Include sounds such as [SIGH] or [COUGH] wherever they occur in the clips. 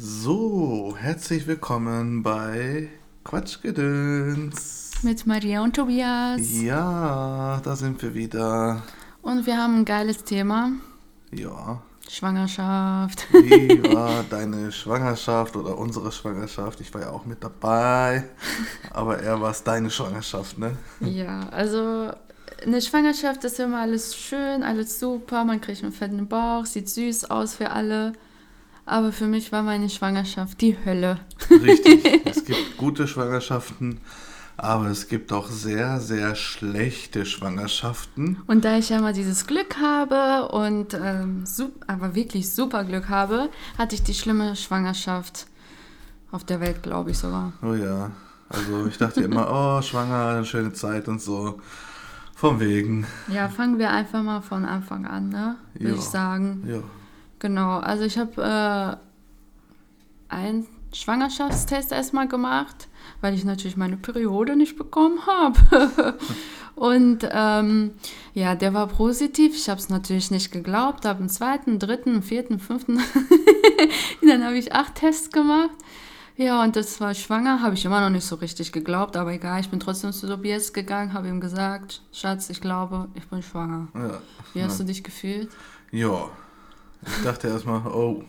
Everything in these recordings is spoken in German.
So, herzlich willkommen bei Quatschgedöns. Mit Maria und Tobias. Ja, da sind wir wieder. Und wir haben ein geiles Thema. Ja. Schwangerschaft. Wie [LAUGHS] war deine Schwangerschaft oder unsere Schwangerschaft? Ich war ja auch mit dabei. Aber eher war es deine Schwangerschaft, ne? Ja, also eine Schwangerschaft ist immer alles schön, alles super. Man kriegt einen fetten Bauch, sieht süß aus für alle. Aber für mich war meine Schwangerschaft die Hölle. Richtig. [LAUGHS] Es gibt gute Schwangerschaften, aber es gibt auch sehr, sehr schlechte Schwangerschaften. Und da ich ja mal dieses Glück habe und ähm, aber wirklich super Glück habe, hatte ich die schlimme Schwangerschaft auf der Welt, glaube ich sogar. Oh ja. Also ich dachte immer, [LAUGHS] oh, schwanger, eine schöne Zeit und so. Vom Wegen. Ja, fangen wir einfach mal von Anfang an, ne? Würde ich sagen. Ja. Genau, also ich habe äh, einen Schwangerschaftstest erstmal gemacht, weil ich natürlich meine Periode nicht bekommen habe. [LAUGHS] Und ähm, ja, der war positiv. Ich habe es natürlich nicht geglaubt. Habe einen zweiten, dritten, vierten, fünften. [LAUGHS] dann habe ich acht Tests gemacht. Ja, und das war schwanger, habe ich immer noch nicht so richtig geglaubt, aber egal, ich bin trotzdem zu Tobias gegangen, habe ihm gesagt, Schatz, ich glaube, ich bin schwanger. Ja, Wie hast ja. du dich gefühlt? Ja, ich dachte erstmal, oh,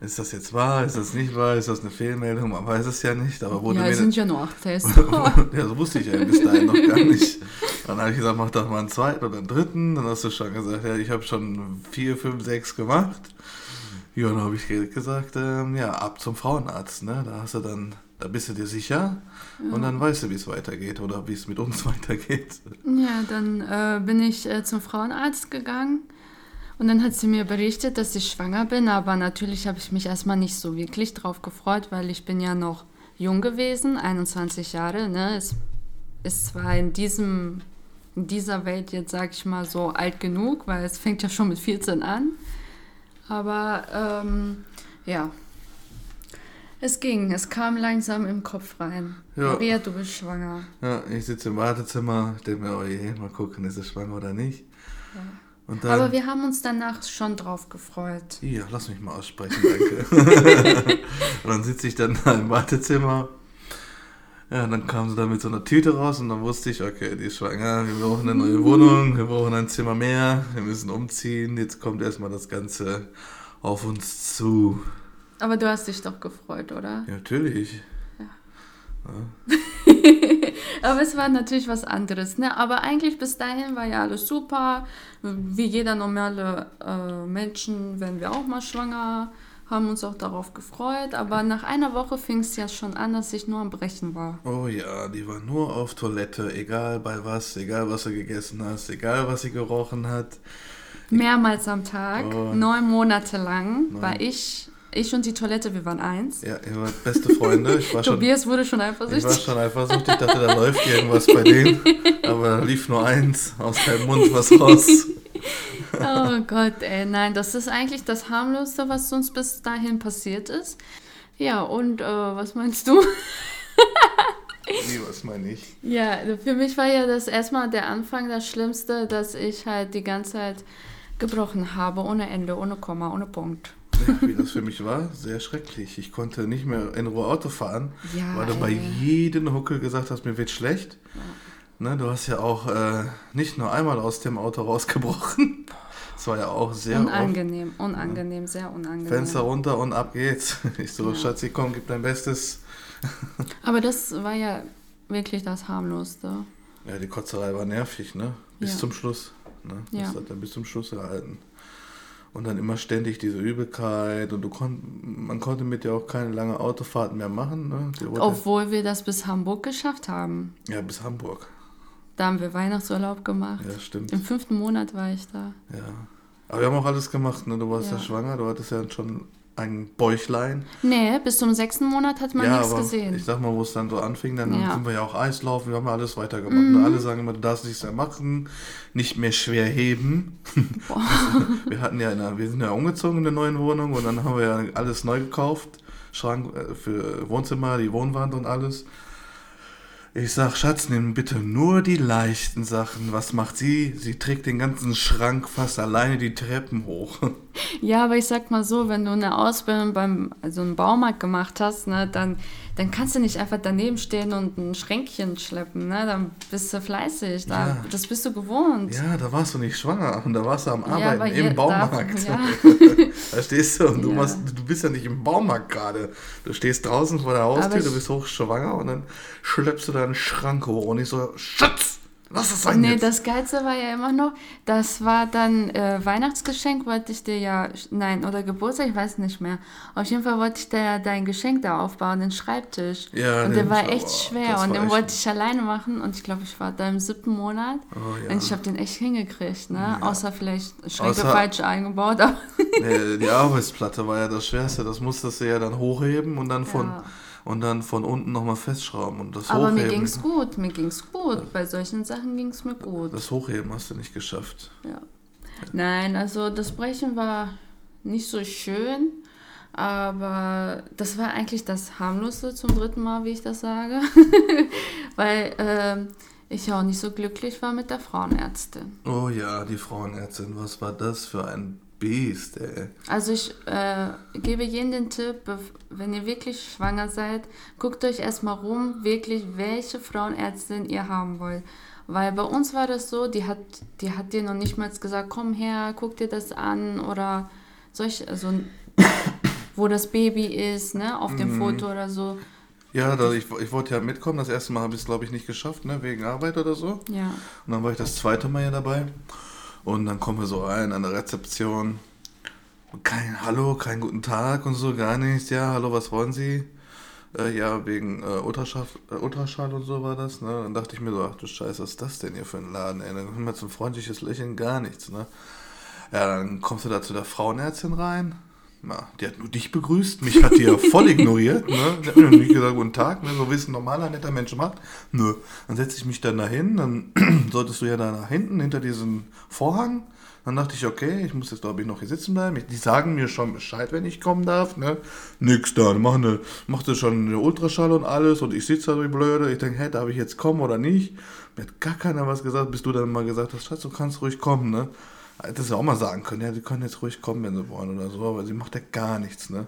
ist das jetzt wahr? Ist das nicht wahr? Ist das eine Fehlmeldung? Man weiß es ja nicht. Aber wurde ja, es sind ja nur acht Tests. [LAUGHS] ja, so wusste ich ja bis dahin noch gar nicht. Dann habe ich gesagt, mach doch mal einen zweiten oder einen dritten. Dann hast du schon gesagt, ja, ich habe schon vier, fünf, sechs gemacht. Ja, dann habe ich gesagt, ähm, ja, ab zum Frauenarzt. Ne? Da hast du dann, da bist du dir sicher ja. und dann weißt du, wie es weitergeht oder wie es mit uns [LAUGHS] weitergeht. Ja, dann äh, bin ich äh, zum Frauenarzt gegangen und dann hat sie mir berichtet, dass ich schwanger bin, aber natürlich habe ich mich erstmal nicht so wirklich drauf gefreut, weil ich bin ja noch jung gewesen, 21 Jahre. Ne? Es ist zwar in, diesem, in dieser Welt jetzt, sage ich mal, so alt genug, weil es fängt ja schon mit 14 an. Aber ähm, ja, es ging, es kam langsam im Kopf rein. Ja. Maria, du bist schwanger. Ja, ich sitze im Wartezimmer, denke mir, oh je, mal gucken, ist er schwanger oder nicht. Ja. Dann, Aber wir haben uns danach schon drauf gefreut. Ja, lass mich mal aussprechen, danke. [LAUGHS] und dann sitze ich dann da im Wartezimmer. Ja, dann kam sie da mit so einer Tüte raus und dann wusste ich, okay, die ist schwanger, wir brauchen eine neue Wohnung, wir brauchen ein Zimmer mehr, wir müssen umziehen, jetzt kommt erstmal das Ganze auf uns zu. Aber du hast dich doch gefreut, oder? Ja, natürlich. Ja. [LAUGHS] Aber es war natürlich was anderes. Ne? Aber eigentlich bis dahin war ja alles super. Wie jeder normale äh, Menschen werden wir auch mal schwanger, haben uns auch darauf gefreut. Aber nach einer Woche fing es ja schon an, dass ich nur am Brechen war. Oh ja, die war nur auf Toilette, egal bei was, egal was sie gegessen hast, egal was sie gerochen hat. Mehrmals am Tag, oh. neun Monate lang, Nein. war ich ich und die Toilette, wir waren eins. Ja, ihr wart beste Freunde. Ich war [LAUGHS] Tobias schon, wurde schon eifersüchtig. Ich war schon eifersüchtig. Ich dachte, da läuft irgendwas bei denen. [LAUGHS] Aber da lief nur eins aus deinem Mund was raus. [LAUGHS] oh Gott, ey, nein, das ist eigentlich das harmloseste, was uns bis dahin passiert ist. Ja, und äh, was meinst du? Nee, was meine ich? Ja, für mich war ja das erstmal der Anfang das Schlimmste, dass ich halt die ganze Zeit gebrochen habe, ohne Ende, ohne Komma, ohne Punkt wie das für mich war, sehr schrecklich. Ich konnte nicht mehr in Ruhe Auto fahren, ja, weil du bei jedem Huckel gesagt hast, mir wird schlecht. Ja. Ne, du hast ja auch äh, nicht nur einmal aus dem Auto rausgebrochen. Das war ja auch sehr unangenehm, oft. unangenehm, sehr unangenehm. Fenster runter und ab geht's. [LAUGHS] Ich so, ja. Schatzi, komm, gib dein Bestes. [LAUGHS] Aber das war ja wirklich das harmlosste. Ja, die Kotzerei war nervig, ne? Bis ja. zum Schluss. Ne? Das ja. hat dann bis zum Schluss gehalten und dann immer ständig diese Übelkeit und du kon man konnte mit dir auch keine lange Autofahrt mehr machen. Ne? Obwohl wir das bis Hamburg geschafft haben. Ja, bis Hamburg. Da haben wir Weihnachtsurlaub gemacht. Ja, stimmt. Im fünften Monat war ich da. Ja. Aber wir haben auch alles gemacht, ne? Du warst ja, ja schwanger, du hattest ja schon ein Bäuchlein. Nee, bis zum sechsten Monat hat man ja, nichts gesehen. Ich sag mal, wo es dann so anfing, dann ja. sind wir ja auch Eislaufen, wir haben ja alles weitergemacht. Mhm. Alle sagen immer, du darfst nichts mehr machen, nicht mehr schwer heben. [LAUGHS] wir hatten ja, eine, wir sind ja umgezogen in der neuen Wohnung und dann haben wir ja alles neu gekauft. Schrank äh, für Wohnzimmer, die Wohnwand und alles. Ich sag, Schatz, nimm bitte nur die leichten Sachen. Was macht sie? Sie trägt den ganzen Schrank fast alleine die Treppen hoch. Ja, aber ich sag mal so, wenn du eine Ausbildung beim also einen Baumarkt gemacht hast, ne, dann, dann kannst du nicht einfach daneben stehen und ein Schränkchen schleppen, ne? Dann bist du fleißig. Da, Ja. Das bist du gewohnt. Ja, da warst du nicht schwanger und [LAUGHS] da warst du am Ja, Arbeiten aber im ihr- Baumarkt. da- ja. [LAUGHS] Verstehst du? Und du, Ja. machst, du bist ja nicht im Baumarkt gerade. Du stehst draußen vor der Haustür, ich- du bist hochschwanger und dann schleppst du deinen Schrank hoch und ich so, Schatz, lass es sein Nee, jetzt. das Geilste war ja immer noch, das war dann äh, Weihnachtsgeschenk, wollte ich dir ja, nein, oder Geburtstag, ich weiß nicht mehr. Auf jeden Fall wollte ich dir ja dein Geschenk da aufbauen, den Schreibtisch. Ja, und der war echt schwer und den echt- wollte ich alleine machen und ich glaube, ich war da im siebten Monat Oh, ja. und ich habe den echt hingekriegt, ne? Außer vielleicht Schränke Außer- falsch eingebaut, aber Nee, die Arbeitsplatte war ja das Schwerste. Das musstest du ja dann hochheben und dann von, Ja. Und dann von unten nochmal festschrauben. Und das Aber mir Hochheben, ging's gut, mir ging's gut. Bei solchen Sachen ging's mir gut. das Hochheben hast du nicht geschafft. Ja. Nein, also das Brechen war nicht so schön, aber das war eigentlich das harmlose zum dritten Mal, wie ich das sage, [LAUGHS] weil ähm, ich ja auch nicht so glücklich war mit der Frauenärztin. Oh ja, die Frauenärztin, was war das für ein Biest, ey. Also ich äh, gebe jedem den Tipp, wenn ihr wirklich schwanger seid, guckt euch erstmal rum, wirklich welche Frauenärztin ihr haben wollt. Weil bei uns war das so, die hat, die hat dir noch nicht mal gesagt, komm her, guck dir das an oder solch, also wo das Baby ist, ne, auf dem Foto oder so. Ja, da, ich, ich wollte ja mitkommen. Das erste Mal habe ich es, glaube ich, nicht geschafft, ne, wegen Arbeit oder so. Ja. Und dann war ich das zweite Mal ja dabei. Und dann kommen wir so rein an der Rezeption. Kein Hallo, kein guten Tag und so, gar nichts. Ja, hallo, was wollen Sie? Äh, ja, wegen äh, Ultraschall, äh, Ultraschall und so war das. Ne? Dann dachte ich mir so, ach du Scheiße, was ist das denn hier für ein Laden? Ey? Dann kommt man zum freundliches Lächeln, gar nichts. Ne? Ja, dann kommst du da zu der Frauenärztin rein. Na, die hat nur dich begrüßt, mich hat die ja voll [LAUGHS] ignoriert. Ne? Die hat mir nicht gesagt, guten Tag, ne? so wie es ein normaler, netter Mensch macht. Nö. Dann setze ich mich dann dahin, [CLEARS THROAT] dann solltest du ja da nach hinten, hinter diesem Vorhang. Dann dachte ich, okay, ich muss jetzt, glaube ich, noch hier sitzen bleiben. Die sagen mir schon Bescheid, wenn ich kommen darf. Ne? Nix da, machen eine, macht sie schon eine Ultraschall und alles und ich sitze da wie blöde. Ich denke, hey, darf ich jetzt kommen oder nicht? Mir hat gar keiner was gesagt, bis du dann mal gesagt hast, Schatz, du kannst ruhig kommen, ne? Hätte sie auch mal sagen können, ja, die können jetzt ruhig kommen, wenn sie wollen oder so, aber sie macht ja gar nichts, ne?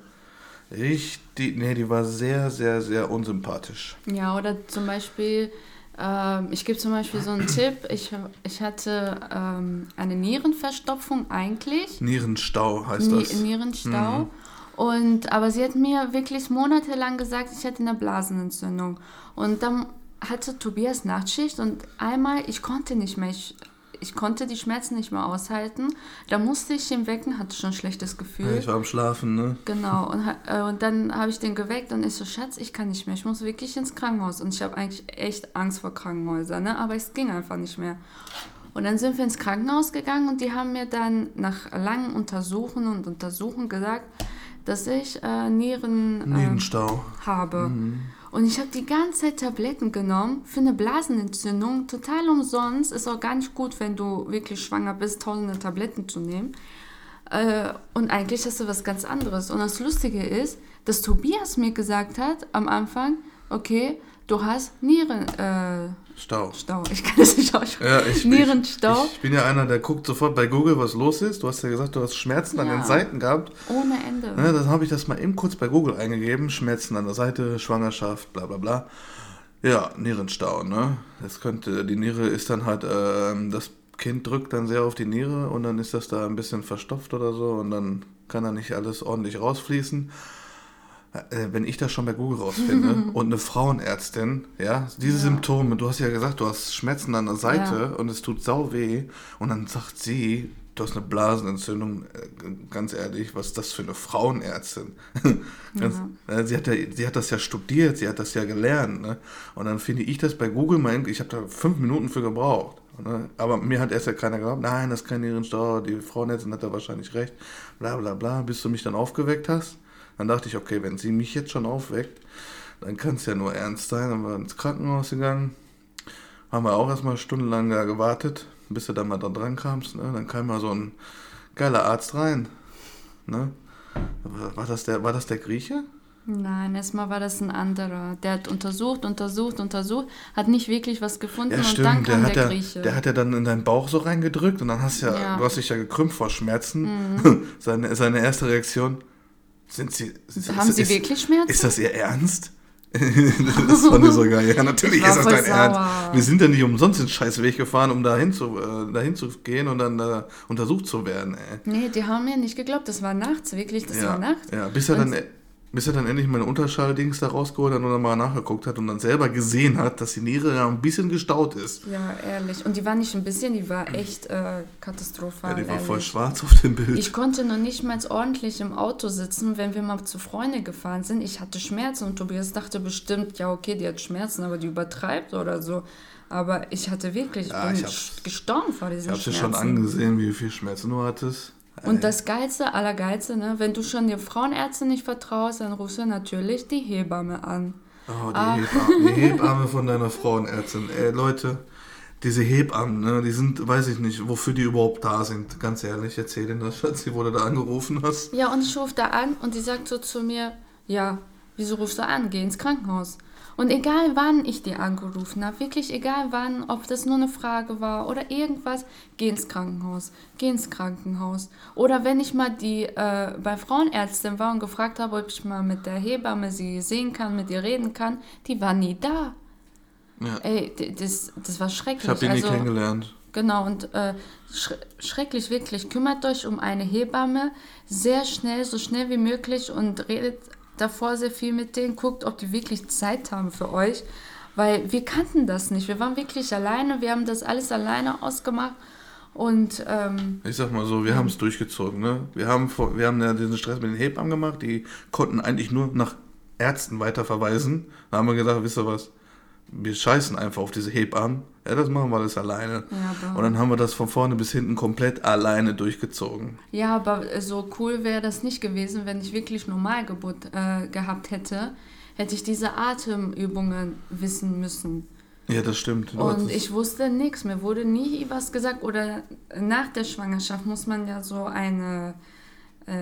Richtig, nee, die war sehr, sehr, sehr unsympathisch. Ja, oder zum Beispiel, ähm, ich gebe zum Beispiel so einen [CLEARS THROAT] Tipp, ich, ich hatte ähm, eine Nierenverstopfung eigentlich. Nierenstau heißt das. Mhm. Nierenstau. Und, aber sie hat mir wirklich monatelang gesagt, ich hätte eine Blasenentzündung. Und dann hatte Tobias Nachtschicht und einmal, ich konnte nicht mehr, ich, ich konnte die Schmerzen nicht mehr aushalten. Da musste ich ihn wecken, hatte schon ein schlechtes Gefühl. Ja, ich war am Schlafen, ne? Genau, und, äh, und dann habe ich den geweckt und ich so, Schatz, ich kann nicht mehr, ich muss wirklich ins Krankenhaus. Und ich habe eigentlich echt Angst vor Krankenhäusern, ne? aber es ging einfach nicht mehr. Und dann sind wir ins Krankenhaus gegangen und die haben mir dann nach langen Untersuchen und Untersuchen gesagt, dass ich äh, Nieren ähm, Nierenstau. habe. Und ich habe die ganze Zeit Tabletten genommen für eine Blasenentzündung, total umsonst. Ist auch gar nicht gut, wenn du wirklich schwanger bist, tausende Tabletten zu nehmen. Äh, und eigentlich hast du was ganz anderes. Und das Lustige ist, dass Tobias mir gesagt hat am Anfang, okay, du hast Nierenstau. Äh, Stau. Stau. Ich kann das nicht aussprechen. Ja, ich, Nierenstau. Ich, ich bin ja einer, der guckt sofort bei Google, was los ist. Du hast ja gesagt, du hast Schmerzen an Ja. den Seiten gehabt. Ohne Ende. Ne, dann habe ich das mal eben kurz bei Google eingegeben. Schmerzen an der Seite, Schwangerschaft, bla bla bla. Ja, Nierenstau, ne? Das könnte, die Niere ist dann halt, ähm, das Kind drückt dann sehr auf die Niere und dann ist das da ein bisschen verstopft oder so und dann kann da nicht alles ordentlich rausfließen. Äh, wenn ich das schon bei Google rausfinde [LAUGHS] und eine Frauenärztin, ja, diese Ja. Symptome, du hast ja gesagt, du hast Schmerzen an der Seite Ja. und es tut sau weh und dann sagt sie, du hast eine Blasenentzündung, Äh, ganz ehrlich, was ist das für eine Frauenärztin? [LAUGHS] ganz, äh, sie, hat ja, sie hat das ja studiert, sie hat das ja gelernt, ne? und dann finde ich das bei Google, mein, ich habe da fünf Minuten für gebraucht. Ne? Aber mir hat erst ja keiner geglaubt, nein, das ist kein Nierenstau, die Frauenärztin hat da wahrscheinlich recht, bla bla bla, bis du mich dann aufgeweckt hast. Dann dachte ich, okay, wenn sie mich jetzt schon aufweckt, dann kann es ja nur ernst sein. Dann waren wir ins Krankenhaus gegangen, haben wir auch erstmal stundenlang da gewartet, bis du dann mal da dran kamst. Ne? Dann kam mal so ein geiler Arzt rein. Ne? War, das der, war das der Grieche? Nein, erstmal war das ein anderer. Der hat untersucht, untersucht, untersucht, hat nicht wirklich was gefunden Ja, und stimmt. dann Der kam hat, der ja, Grieche. der hat ja dann in deinen Bauch so reingedrückt und dann hast ja, Ja. Mhm. du hast dich ja gekrümmt vor Schmerzen. [LAUGHS] seine, seine erste Reaktion, sind sie. Haben Sie ist, wirklich Schmerzen? Ist das ihr Ernst? [LAUGHS] das fand ich so geil. Ja, natürlich ist das dein Ernst. sauer. Wir sind ja nicht umsonst den Scheißweg gefahren, um dahin zu, äh, dahin zu gehen und dann äh, untersucht zu werden, ey. nee, die haben mir nicht geglaubt. Das war nachts, wirklich, das ja, war nachts. Ja, bis er, Und- dann, bis er dann endlich meine Unterschalldings da rausgeholt hat und dann mal nachgeguckt hat und dann selber gesehen hat, dass die Niere ja ein bisschen gestaut ist. Ja, ehrlich. Und die war nicht ein bisschen, die war echt äh, katastrophal. Ja, die war ehrlich. voll schwarz auf dem Bild. Ich konnte noch nicht mal ordentlich im Auto sitzen, wenn wir mal zu Freunden gefahren sind. Ich hatte Schmerzen und Tobias dachte bestimmt, ja, okay, die hat Schmerzen, aber die übertreibt oder so. Aber ich hatte wirklich, ich Ja, bin ich gestorben vor ich diesen dir Schmerzen. schon angesehen, wie viel Schmerzen du hattest. Und das Geilste, Allergeilste, ne, wenn du schon der Frauenärztin nicht vertraust, dann rufst du natürlich die Hebamme an. Oh, die, Ah. Hebamme, die Hebamme von deiner Frauenärztin. Ey, Leute, diese Hebammen, ne, die sind, weiß ich nicht, wofür die überhaupt da sind. Ganz ehrlich, erzähl denen das, Schatzi, wo du da angerufen hast. Ja, und ich rufe da an und die sagt so zu mir, ja, wieso rufst du an? Geh ins Krankenhaus. Und egal wann ich die angerufen habe, wirklich egal wann, ob das nur eine Frage war oder irgendwas, geh ins Krankenhaus, geh ins Krankenhaus. Oder wenn ich mal die äh, bei Frauenärztin war und gefragt habe, ob ich mal mit der Hebamme sie sehen kann, mit ihr reden kann, die war nie da. Ja. Ey, das, das war schrecklich. Ich habe die nie Also- kennengelernt. Genau, und äh, schre schrecklich wirklich. Kümmert euch um eine Hebamme sehr schnell, so schnell wie möglich und redet davor sehr viel mit denen. Guckt, ob die wirklich Zeit haben für euch. Weil wir kannten das nicht. Wir waren wirklich alleine. Wir haben das alles alleine ausgemacht. Und ähm, Ich sag mal so, wir haben es durchgezogen, ne? Wir haben, vor- wir haben ja diesen Stress mit den Hebammen gemacht, die konnten eigentlich nur nach Ärzten weiterverweisen. Da haben wir gedacht, wisst ihr was, wir scheißen einfach auf diese Hebammen. Ja, das machen wir alles alleine. Ja, Und dann haben wir das von vorne bis hinten komplett alleine durchgezogen. ja, aber so cool wäre das nicht gewesen, wenn ich wirklich Normalgeburt äh, gehabt hätte. Hätte ich diese Atemübungen wissen müssen. Ja, das stimmt. Und ich wusste nichts, mir wurde nie was gesagt. Oder nach der Schwangerschaft muss man ja so eine, äh,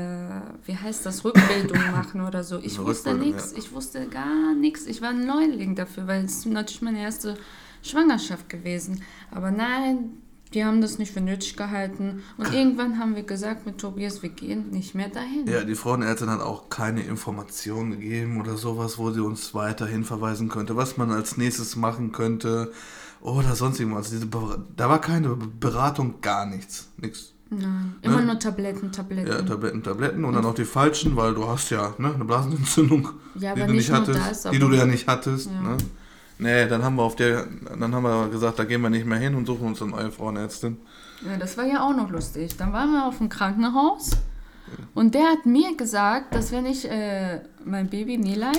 wie heißt das, Rückbildung [COUGHS] machen oder so. Ich wusste nichts, ja. ich wusste gar nichts. Ich war ein Neuling dafür, weil es natürlich meine erste Schwangerschaft gewesen. Aber nein, die haben das nicht für nötig gehalten. Und [CLEARS THROAT] irgendwann haben wir gesagt mit Tobias, wir gehen nicht mehr dahin. ja, die Frauenärztin hat auch keine Informationen gegeben oder sowas, wo sie uns weiterhin verweisen könnte, was man als nächstes machen könnte oder sonst irgendwas. Diese Ber- Da war keine Beratung, gar nichts. Nichts. Nein, immer Ne? nur Tabletten, Tabletten. Ja, Tabletten, Tabletten und dann auch die falschen, weil du hast ja ne, eine Blasenentzündung, Ja, die du nicht hattest, das, die du ja nicht hattest. Ja. Ne? Nee, dann haben wir auf der, dann haben wir gesagt, da gehen wir nicht mehr hin und suchen uns eine neue Frauenärztin. Ja, das war ja auch noch lustig. Dann waren wir auf dem Krankenhaus und der hat mir gesagt, dass wenn ich äh, mein Baby Nilay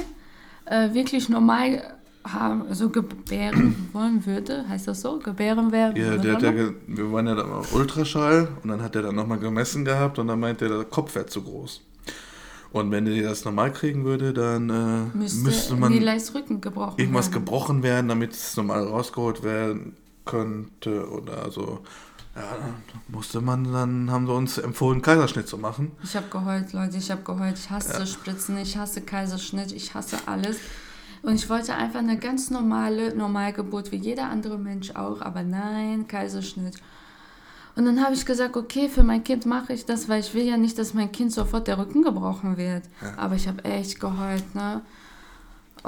äh, wirklich normal haben, also gebären [CLEARS THROAT] wollen würde, heißt das so? Gebären werden Ja, der hat ja, ge- wir waren ja da mal auf Ultraschall und dann hat er dann nochmal gemessen gehabt und dann meinte er, der Kopf wäre zu groß. Und wenn er das normal kriegen würde, dann äh, müsste, müsste man gebrochen irgendwas werden. gebrochen werden, damit es normal rausgeholt werden könnte oder so. Ja, dann musste man, dann haben sie uns empfohlen, Kaiserschnitt zu machen. Ich habe geheult, Leute, ich habe geheult. Ich hasse Spritzen, ich hasse Kaiserschnitt, ich hasse alles. Und ich wollte einfach eine ganz normale Normalgeburt, wie jeder andere Mensch auch, aber nein, Kaiserschnitt. Und dann habe ich gesagt, okay, für mein Kind mache ich das, weil ich will ja nicht, dass mein Kind sofort der Rücken gebrochen wird. Aber ich habe echt geheult, ne?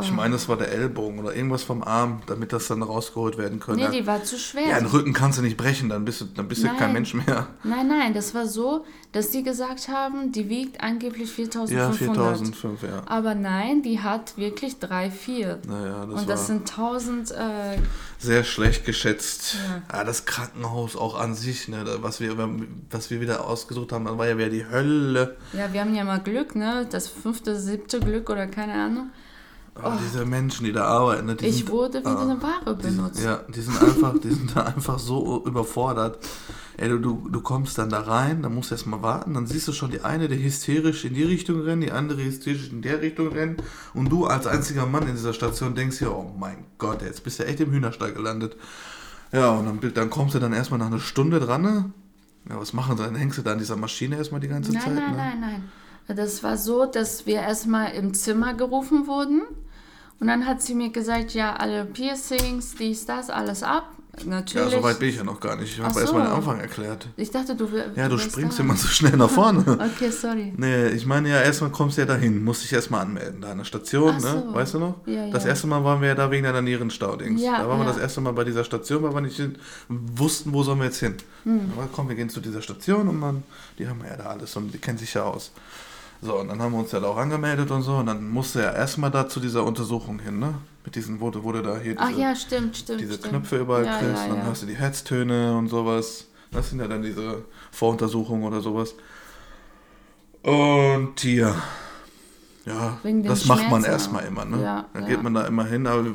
Ich meine, es war der Ellbogen oder irgendwas vom Arm, damit das dann rausgeholt werden könnte. Nee, die war zu schwer. ja, den Rücken kannst du nicht brechen, dann bist du, dann bist du kein Mensch mehr. Nein, nein, das war so, dass die gesagt haben, die wiegt angeblich 4500. Ja, 4005, ja. Aber nein, die hat wirklich 3, 4. Naja, das Und das sind 1000, äh, sehr schlecht geschätzt. Ja. Ja. das Krankenhaus auch an sich, ne, was wir, was wir wieder ausgesucht haben, das war ja wieder die Hölle. ja, wir haben ja mal Glück, ne? Das fünfte, siebte Glück oder keine Ahnung. Oh, Diese Menschen, die da arbeiten, ne, die Ich sind, wurde wie ah, eine Ware die sind, benutzt. ja, die sind einfach, die sind da einfach so überfordert. Ey, du, du, du kommst dann da rein, dann musst du erst mal warten, dann siehst du schon die eine, die hysterisch in die Richtung rennt, die andere hysterisch in der Richtung rennt und du als einziger Mann in dieser Station denkst dir, oh mein Gott, jetzt bist du echt im Hühnerstall gelandet. Ja, und dann, dann kommst du dann erstmal nach einer Stunde dran, ne? Ja, was machen sie? Dann hängst du da an dieser Maschine erstmal die ganze Nein, Zeit, nein, ne? nein, nein. Das war so, dass wir erstmal im Zimmer gerufen wurden. Und dann hat sie mir gesagt, ja, alle Piercings, dies, das, alles ab. Ja, Natürlich. so weit bin ich ja noch gar nicht. Ich habe Ach erst so. mal den Anfang erklärt. Ich dachte, du Ja, du springst da. immer so schnell nach vorne. [LAUGHS] Okay, sorry. Nee, ich meine ja, erstmal kommst du ja dahin, musst dich erstmal anmelden, da an der Station, ne? so. Weißt du noch? Ja, Das ja. erste Mal waren wir ja da wegen deiner Nierenstau-Dings. Ja, da waren wir ja. das erste Mal bei dieser Station, weil wir nicht wussten, wo sollen wir jetzt hin. Hm. Aber komm, wir gehen zu dieser Station und man, die haben ja da alles und die kennen sich ja aus. So, und dann haben wir uns ja da auch angemeldet und so und dann musste er erstmal da zu dieser Untersuchung hin, ne? Mit diesen, wo, wo du da hier Ach diese, ja, stimmt, stimmt. diese stimmt. Knöpfe überall ja, kriegst, ja, dann ja. hast du die Herztöne und sowas. Das sind ja dann diese Voruntersuchungen oder sowas. Und hier, ja, das macht man erstmal immer, ne? Ja, dann ja. geht man da immer hin, aber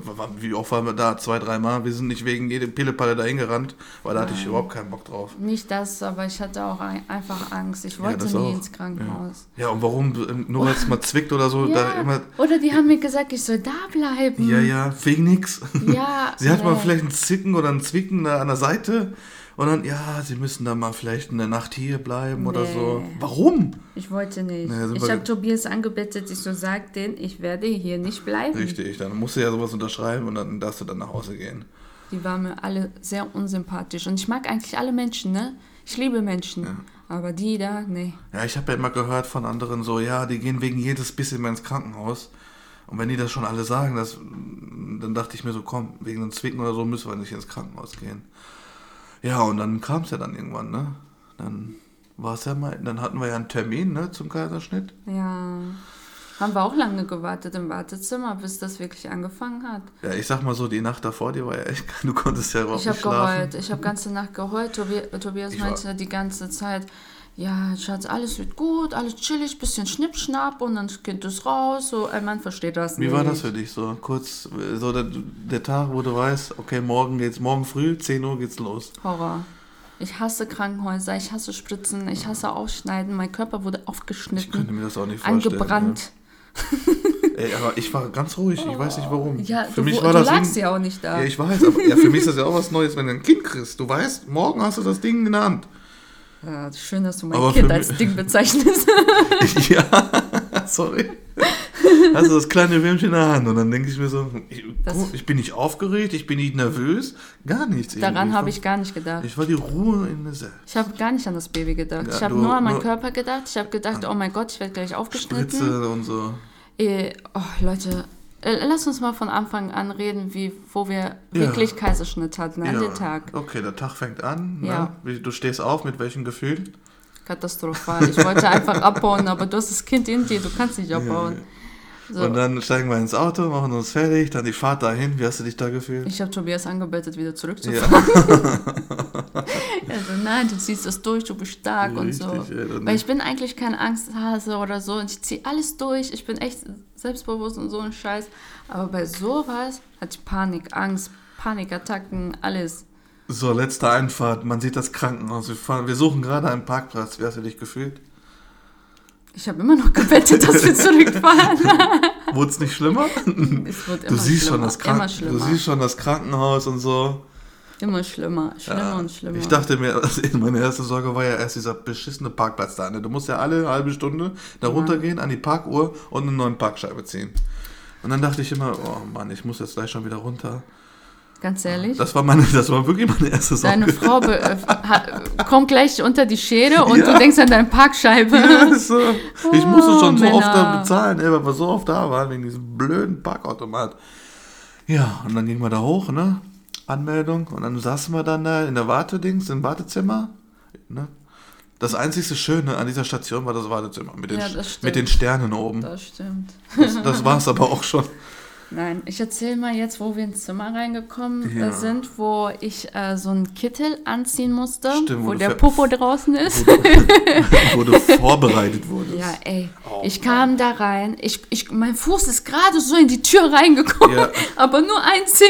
wie oft waren wir da? Zwei, dreimal. Wir sind nicht wegen jedem Pillepalle da hingerannt, weil da hatte ich Nein. überhaupt keinen Bock drauf. Nicht das, aber ich hatte auch ein, einfach Angst. Ich Ja, wollte das nie auch. ins Krankenhaus. Ja, und warum? Nur weil es [LAUGHS] mal zwickt oder so, da Ja, immer. Oder die haben mir gesagt, ich soll da bleiben. Ja, ja, wegen nix. Ja, [LAUGHS] Sie hat mal nee. vielleicht ein Zicken oder ein Zwicken da an der Seite und dann, ja, sie müssen dann mal vielleicht eine Nacht hier bleiben oder so. Nee. Warum? Ich wollte nicht. Nee, ich habe Tobias angebettet, ich so, sag den, ich werde hier nicht bleiben. Richtig, dann musst du ja sowas unterschreiben und dann darfst du dann nach Hause gehen. Die waren mir alle sehr unsympathisch. Und ich mag eigentlich alle Menschen, ne? Ich liebe Menschen. Aber die da, nee. Ja, ich habe ja immer gehört von anderen so, ja, die gehen wegen jedes bisschen mal ins Krankenhaus. Und wenn die das schon alle sagen, das, dann dachte ich mir so, komm, wegen einem Zwicken oder so müssen wir nicht ins Krankenhaus gehen. Ja, und dann kam es ja dann irgendwann, ne? Dann war es ja mal, dann hatten wir ja einen Termin, ne, zum Kaiserschnitt. Ja. Haben wir auch lange gewartet im Wartezimmer, bis das wirklich angefangen hat. Ja, ich sag mal so, die Nacht davor, die war ja echt, du konntest ja überhaupt Ich habe nicht schlafen. geheult. Ich habe ganze Nacht geheult. Tobi Tobias Ich war- meinte die ganze Zeit, ja, Schatz, alles wird gut, alles chillig, bisschen Schnippschnapp und dann das Kind ist raus. So, ein Mann versteht das nicht. Wie war das für dich so? Kurz, so der, der Tag, wo du weißt, okay, morgen geht's, morgen früh, 10 Uhr geht's los. Horror. Ich hasse Krankenhäuser, ich hasse Spritzen, ich hasse Ausschneiden. Mein Körper wurde Ich könnte aufgeschnitten, mir das auch nicht vorstellen. angebrannt. Ja. Ey, aber ich war ganz ruhig, ich weiß nicht warum. Ja, für du, mich war du das lagst ja auch nicht da. Ja, ich weiß, aber ja, für mich ist das ja auch was Neues, wenn du ein Kind kriegst. Du weißt, morgen hast du das Ding in der Hand. Ja, schön, dass du mein Aber Kind als Ding [LAUGHS] bezeichnest. [LAUGHS] ja, sorry. Du das kleine Würmchen in der Hand und dann denke ich mir so, ich, Das- guck, ich bin nicht aufgeregt, ich bin nicht nervös, gar nichts. Daran habe ich gar nicht gedacht. Ich war die Ruhe in mir selbst. Ich habe gar nicht an das Baby gedacht. Ja, ich habe nur an meinen nur- Körper gedacht. Ich habe gedacht, oh mein Gott, ich werde gleich aufgeschnitten. Spritze und so. Eh, oh, Leute, äh, lass uns mal von Anfang an reden, wie, wo wir Ja. wirklich Kaiserschnitt hatten, an Ja, den Tag. Okay, der Tag fängt an. Ja. Ne? Du stehst auf, mit welchem Gefühl? Katastrophal. Ich wollte [LAUGHS] einfach abbauen, aber du hast das Kind in dir, du kannst nicht abbauen. So. Und dann steigen wir ins Auto, machen uns fertig, dann die Fahrt dahin. Wie hast du dich da gefühlt? Ich habe Tobias angebettet, wieder Ja, [LAUGHS] zurückzufahren. Also, nein, du ziehst das durch, du bist stark und so. Richtig, ey, Weil ich bin eigentlich kein Angsthase oder so und ich ziehe alles durch. Ich bin echt selbstbewusst und so ein Scheiß. Aber bei sowas hatte ich Panik, Angst, Panikattacken, alles. So, letzte Einfahrt. Man sieht das Krankenhaus. Wir, fahren, wir suchen gerade einen Parkplatz. Wie hast du dich gefühlt? Ich habe immer noch gebettet, dass wir zurückfahren. [LAUGHS] Wurde es nicht schlimmer? es wird Du immer siehst, schon schlimmer, das immer Krank schlimmer. du siehst schon das Krankenhaus und so. Immer schlimmer, schlimmer Ja. und schlimmer. Ich dachte mir, [LAUGHS] also meine erste Sorge war ja erst dieser beschissene Parkplatz da. Ne? Du musst ja alle halbe Stunde da runtergehen an die Parkuhr und eine neue Parkscheibe ziehen. Und dann dachte ich immer, oh Mann, ich muss jetzt gleich schon wieder runter. Ganz ehrlich. Das war meine, das war wirklich meine erste Sorge. Deine Frau äh, kommt gleich unter die Schere und Ja. du denkst an deine Parkscheibe. Ja, so. Ich musste schon so Oh, oft da Männer. bezahlen, ey, weil wir so oft da waren, wegen diesem blöden Parkautomat. Ja, und dann gingen wir da hoch, ne? Anmeldung. Und dann saßen wir dann da in der Wartedings, im Wartezimmer. Ne? Das einzigste Schöne an dieser Station war das Wartezimmer mit den, Ja, mit den Sternen oben. Das stimmt. Das, das war es aber auch schon. [LAUGHS] Nein, ich erzähle mal jetzt, wo wir ins Zimmer reingekommen äh, Ja. sind, wo ich äh, so einen Kittel anziehen musste, Stimmt, wo wo du der Popo draußen ist. Wo du [LAUGHS] vorbereitet wurdest. Ja, ey, Oh, ich kam da rein, ich, ich, mein Fuß ist gerade so in die Tür reingekommen, Ja. [LAUGHS] aber nur ein Zeh.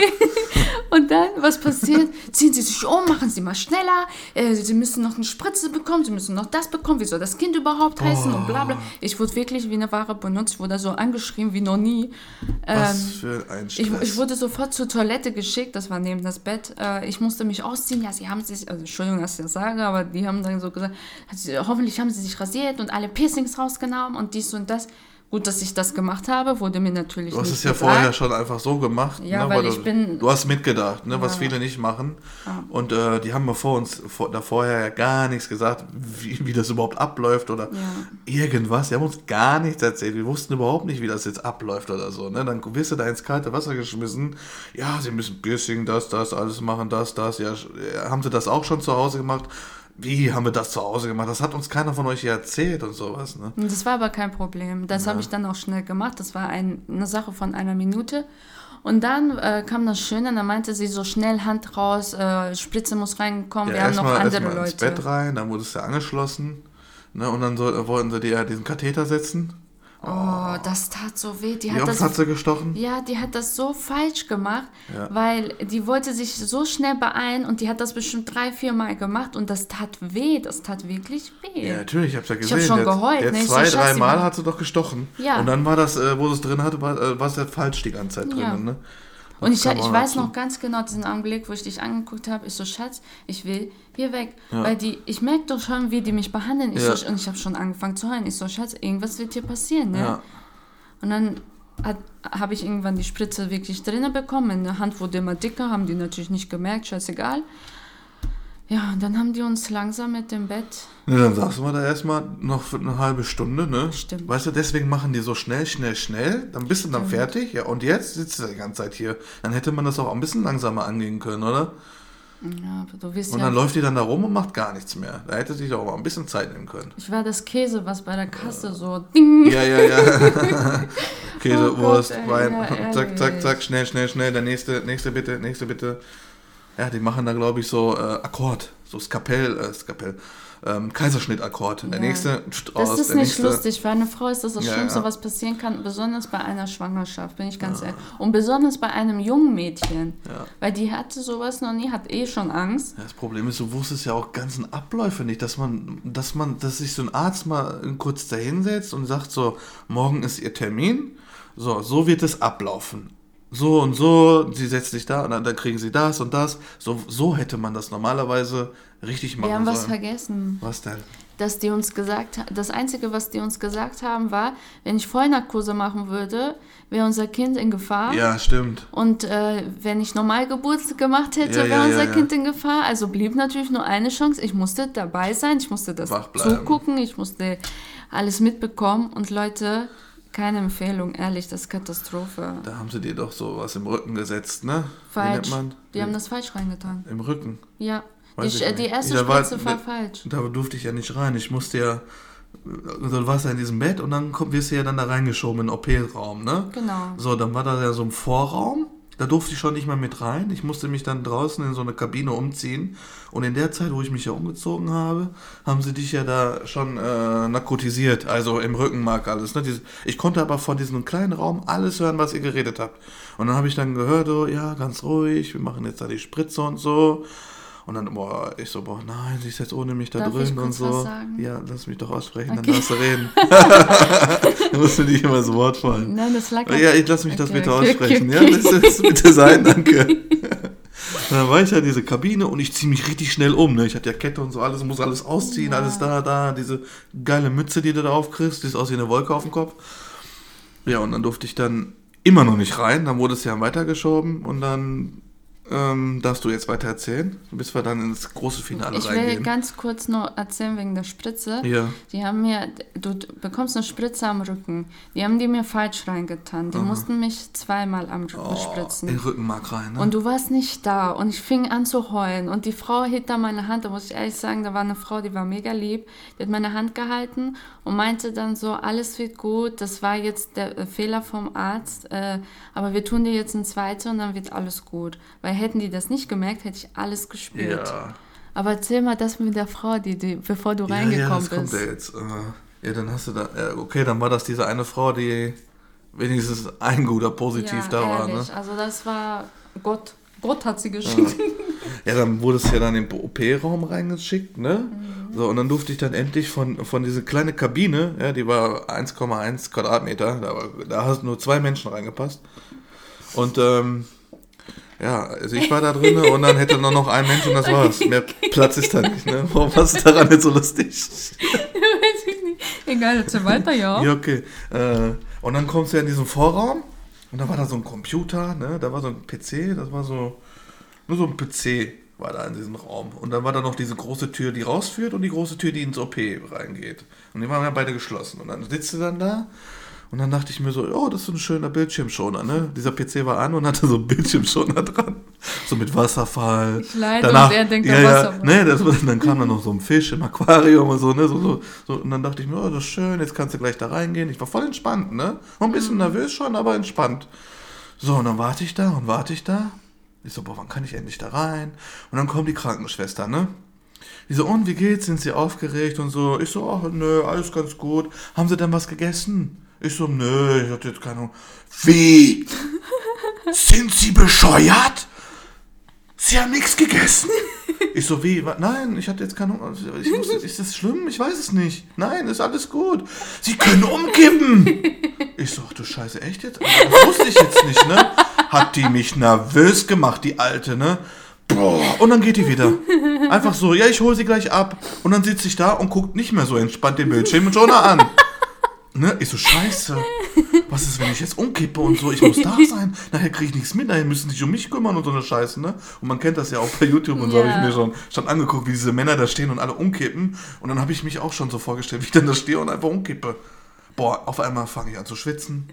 [LAUGHS] Und dann, was passiert? Ziehen Sie sich um, machen Sie mal schneller, äh, Sie müssen noch eine Spritze bekommen, Sie müssen noch das bekommen, wie soll das Kind überhaupt heißen und bla bla. Ich wurde wirklich wie eine Ware benutzt, ich wurde so angeschrieben wie noch nie. Ähm, Was für ein Stress. Ich, ich wurde sofort zur Toilette geschickt, das war neben das Bett. Äh, ich musste mich ausziehen. Ja, sie haben sich, also Entschuldigung, dass ich das sage, aber die haben dann so gesagt, hoffentlich haben sie sich rasiert und alle Piercings rausgenommen und dies und das. Gut, dass ich das gemacht habe, wurde mir natürlich Du hast es ja gesagt. vorher schon einfach so gemacht. Ja, ne, weil du, ich bin- Du hast mitgedacht, ne, was Ja. viele nicht machen. Ja. Und äh, die haben mir vor uns vor, da vorher ja gar nichts gesagt, wie, wie das überhaupt abläuft oder Ja. irgendwas. Die haben uns gar nichts erzählt. Wir wussten überhaupt nicht, wie das jetzt abläuft oder so. Ne? Dann wirst du da ins kalte Wasser geschmissen. Ja, sie müssen Piercing, das, das, alles machen, das, das. Ja, ja, haben sie das auch schon zu Hause gemacht? Wie haben wir das zu Hause gemacht? Das hat uns keiner von euch hier erzählt und sowas. Ne? Das war aber kein Problem. Das habe ich dann auch schnell gemacht. Das war ein, eine Sache von einer Minute. Und dann äh, kam das Schöne, dann meinte sie so schnell Hand raus, äh, Spritze muss reinkommen, wir haben noch erstmal- andere ins Leute. Bett rein, dann wurdest du angeschlossen. Ne, und dann so, wollten sie dir ja diesen Katheter setzen. Oh, das tat so weh. Die Wie hat oft das hat sie gestochen? Ja, die hat das so falsch gemacht, Ja. weil die wollte sich so schnell beeilen und die hat das bestimmt drei, vier Mal gemacht und das tat weh, das tat wirklich weh. Ja, natürlich, ich hab's ja hab gesehen. schon Der- geheult, Der ne? Ich so, zwei, Schatzi, drei Mal hat sie doch gestochen. Ja. Und dann war das, äh, wo sie es drin hatte, war äh, es ja falsch die ganze Zeit Ja. drin. Ne? Und ich, ich weiß noch ganz genau diesen Augenblick, wo ich dich angeguckt habe. Ich so, Schatz, ich will hier weg. Ja. Weil die, ich merke doch schon, wie die mich behandeln. Ich Ja. so, und ich habe schon angefangen zu heulen. Ich so, Schatz, irgendwas wird hier passieren. Ne? Ja. Und dann habe ich irgendwann die Spritze wirklich drinnen bekommen. Meine Hand wurde immer dicker, haben die natürlich nicht gemerkt, scheißegal. Ja, und dann haben die uns langsam mit dem Bett. Ne, dann saßen wir da erstmal noch für eine halbe Stunde, ne? Stimmt. Weißt du, deswegen machen die so schnell, schnell, schnell. Dann bist du dann fertig, ja. Und jetzt sitzt du die ganze Zeit hier. Dann hätte man das auch ein bisschen langsamer angehen können, oder? Ja, aber du wirst Und ja. dann läuft die dann da rum und macht gar nichts mehr. Da hätte sich auch mal ein bisschen Zeit nehmen können. Ich war das Käse, was bei der Kasse so ding. Ja, ja, ja. [LAUGHS] Käse, Oh Gott, Wurst, ey, Wein. ja, zack, zack, zack, schnell, schnell, schnell. Der nächste, nächste bitte, nächste bitte. Ja, die machen da, glaube ich, so äh, Akkord. So Skapell, äh, Skapell. Ähm, Kaiserschnitt-Akkord. Der Ja. nächste pst, raus. Das ist nicht nächste. lustig. Für eine Frau ist das das Ja, Schlimmste, ja. was passieren kann, besonders bei einer Schwangerschaft, bin ich ganz ehrlich. Und besonders bei einem jungen Mädchen. Weil die hatte sowas noch nie, hat eh schon Angst. Das Problem ist, du wusstest ja auch ganzen Abläufe nicht, dass man, dass man, dass sich so ein Arzt mal kurz dahinsetzt und sagt so, morgen ist ihr Termin, so, so wird es ablaufen. So und so, sie setzt sich da und dann, dann kriegen sie das und das. So, so hätte man das normalerweise richtig machen Wir haben was sollen. vergessen. Was denn? Dass die uns gesagt das Einzige, was die uns gesagt haben, war, wenn ich Vollnarkose machen würde, wäre unser Kind in Gefahr. Ja, stimmt. Und äh, wenn ich Normalgeburt gemacht hätte, Ja, ja, wäre unser ja. Kind in Gefahr. Also blieb natürlich nur eine Chance. Ich musste dabei sein, ich musste das zugucken, ich musste alles mitbekommen. Und Leute, keine Empfehlung, ehrlich, das ist Katastrophe. Da haben sie dir doch so was im Rücken gesetzt, ne? Falsch. Die haben das falsch reingetan. Im Rücken. Ja. Die, äh, die erste Da war- Spritze war da- falsch. Da durfte ich ja nicht rein. Ich musste ja. Also du warst ja in diesem Bett und dann wirst du ja dann da reingeschoben in den OP-Raum, ne? Genau. So, dann war da ja so ein Vorraum. Da durfte ich schon nicht mehr mit rein. Ich musste mich dann draußen in so eine Kabine umziehen. Und in der Zeit, wo ich mich ja umgezogen habe, haben sie dich ja da schon äh, narkotisiert. Also im Rückenmark alles. Ne? Ich konnte aber von diesem kleinen Raum alles hören, was ihr geredet habt. Und dann habe ich dann gehört, so, ja, ganz ruhig, wir machen jetzt da die Spritze und so. Und dann, boah, ich so, boah, nein, sie ist jetzt ohne mich da Darf drin und so. Ja, lass mich doch aussprechen, dann Okay. darfst du reden. [LAUGHS] [LAUGHS] da musst du nicht immer das Wort fallen. Nein, das lag Ja, ich lass mich das Okay, bitte okay, aussprechen. Ja, lass das bitte sein, danke. [LAUGHS] Und dann war ich ja in diese Kabine und ich ziehe mich richtig schnell um. Ne? Ich hatte ja Kette und so, alles muss alles ausziehen, Ja. alles da, da. Diese geile Mütze, die du da aufkriegst, die ist aus wie eine Wolke auf dem Kopf. Ja, und dann durfte ich dann immer noch nicht rein. Dann wurde es ja weitergeschoben und dann ähm, darfst du jetzt weiter erzählen, bis wir dann ins große Finale Ich will reingehen. ganz kurz noch erzählen wegen der Spritze. Ja. Die haben mir, du bekommst eine Spritze am Rücken. Die haben die mir falsch reingetan. Die mussten mich zweimal am Rücken Oh, spritzen. in den Rückenmark rein. Ne? Und du warst nicht da und ich fing an zu heulen und die Frau hielt da meine Hand, da muss ich ehrlich sagen, da war eine Frau, die war mega lieb, die hat meine Hand gehalten und meinte dann so, alles wird gut, das war jetzt der äh, Fehler vom Arzt, äh, aber wir tun dir jetzt ein zweites und dann wird alles gut. Weil hätten die das nicht gemerkt, hätte ich alles gespürt. ja. Aber erzähl mal das mit der Frau, die, die bevor du Ja, ja, reingekommen das kommt bist. ja jetzt. Äh, ja, dann hast du da. Ja, okay, dann war das diese eine Frau, die wenigstens ein guter positiv ja, da war. Ne? ehrlich, also das war Gott. Gott hat sie geschickt. [LAUGHS] Ja, dann wurde es ja dann in den OP-Raum reingeschickt, ne? Mhm. So, und dann durfte ich dann endlich von, von dieser kleinen Kabine, ja, die war 1,1 Quadratmeter, da, war, da hast nur zwei Menschen reingepasst. Und ähm, ja, also ich war da drin und dann hätte nur noch ein Mensch und das war's. Mehr Platz ist da nicht, ne? Warum was ist daran jetzt so lustig? [LAUGHS] Weiß ich nicht. Egal, erzähl weiter, ja. Ja, okay. Äh, und dann kommst du ja in diesen Vorraum und da war da so ein Computer, ne? Da war so ein PC, das war so, nur so ein PC war da in diesem Raum. Und dann war da noch diese große Tür, die rausführt und die große Tür, die ins OP reingeht. Und die waren ja beide geschlossen. Und dann sitzt du dann da und dann dachte ich mir so, oh, das ist so ein schöner Bildschirmschoner, ne? Dieser PC war an und hatte so einen Bildschirmschoner [LAUGHS] dran. So mit Wasserfall. Ich leide und er denkt ja, ja, Wasserfall. ne, das, dann kam dann noch so ein Fisch im Aquarium und so, ne? So, so, so. Und dann dachte ich mir, oh, das ist schön, jetzt kannst du gleich da reingehen. Ich war voll entspannt, ne? War ein bisschen Mhm. nervös schon, aber entspannt. So, und dann warte ich da und warte ich da. Ich so, boah, wann kann ich endlich da rein? Und dann kommt die Krankenschwester, ne? Die so, und wie geht's? Sind Sie aufgeregt und so? Ich so, ach, nö, alles ganz gut. Haben Sie denn was gegessen? Ich so, nö, ich hatte jetzt keine Ahnung. Wie? Sind Sie bescheuert? Sie haben nichts gegessen? Ich so, wie? Nein, ich hatte jetzt keine Ahnung. Ich wusste, ist das schlimm? Ich weiß es nicht. Nein, ist alles gut. Sie können umkippen. Ich so, ach du Scheiße, echt jetzt? Das wusste ich jetzt nicht, ne? Hat die mich nervös gemacht, die Alte, ne? Boah, und dann geht die wieder. Einfach so, ja, ich hole sie gleich ab. Und dann sitze ich da und guckt nicht mehr so entspannt den Bildschirm und Jonah an. Ne? Ich so, scheiße. Was ist, wenn ich jetzt umkippe und so? Ich muss da sein. Nachher kriege ich nichts mit. Nachher müssen sich um mich kümmern und so eine Scheiße, ne? Und man kennt das ja auch bei YouTube und so Ja. habe ich mir schon, schon angeguckt, wie diese Männer da stehen und alle umkippen. Und dann habe ich mich auch schon so vorgestellt, wie ich dann da stehe und einfach umkippe. Boah, auf einmal fange ich an zu schwitzen.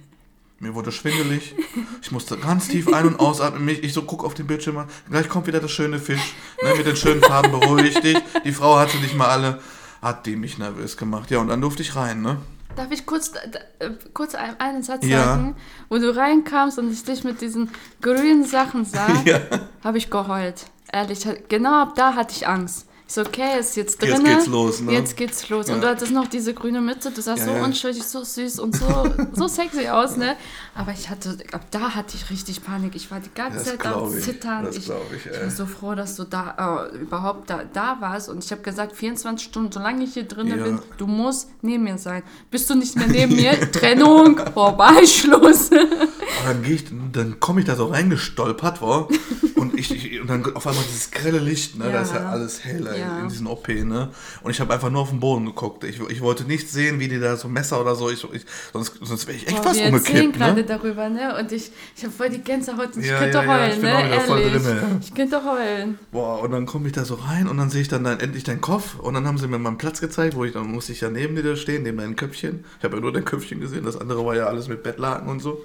Mir wurde schwindelig. Ich musste ganz tief ein- und ausatmen. Ich so guck auf den Bildschirm. an. Gleich kommt wieder der schöne Fisch. Ne, mit den schönen Farben beruhigt dich. Die Frau hatte nicht mal alle. Hat die mich nervös gemacht. Ja, und dann durfte ich rein, ne? Darf ich kurz, da- äh, kurz ein- einen Satz Ja. sagen? Wo du reinkamst und ich dich mit diesen grünen Sachen sah, [LAUGHS] Ja. habe ich geheult. Ehrlich, genau ab da hatte ich Angst. Ich so, okay, ist jetzt drin. Jetzt geht's los, ne? Jetzt geht's los. Ja. Und du hattest noch diese grüne Mütze, du sahst Ja, so ja. unschuldig, so süß und so, [LAUGHS] so sexy aus, ne? Aber ich hatte, ab da hatte ich richtig Panik. Ich war die ganze Das Zeit am ich. Zittern. Ich, ich, ich ey. bin so froh, dass du da äh, überhaupt da, da warst. Und ich habe gesagt, 24 Stunden, solange ich hier drinnen bin, du musst neben mir sein. Bist du nicht mehr neben mir? [LAUGHS] Trennung, vorbei, Schluss. Dann gehe ich, dann komme ich da so reingestolpert, war [LAUGHS] und ich, ich und dann auf einmal dieses grelle Licht, ne, da ist ja alles hell ey, Ja. in diesem OP, ne? Und ich habe einfach nur auf den Boden geguckt. Ich, ich wollte nicht sehen, wie die da so Messer oder so, ich, ich, sonst, sonst wäre ich echt Boah, fast wir umgekippt, gerade ne? darüber, ne? Und ich, ich habe voll die Gänsehaut und ich Ja, könnte ja, ja, heulen, ich bin ne? Ehrlich. drinne, ja. Ich könnte heulen. Boah, und dann komme ich da so rein und dann sehe ich dann, dann endlich deinen Kopf und dann haben sie mir meinen Platz gezeigt, wo ich dann musste ich ja neben dir da stehen, neben deinem Köpfchen. Ich habe ja nur dein Köpfchen gesehen, das andere war ja alles mit Bettlaken und so.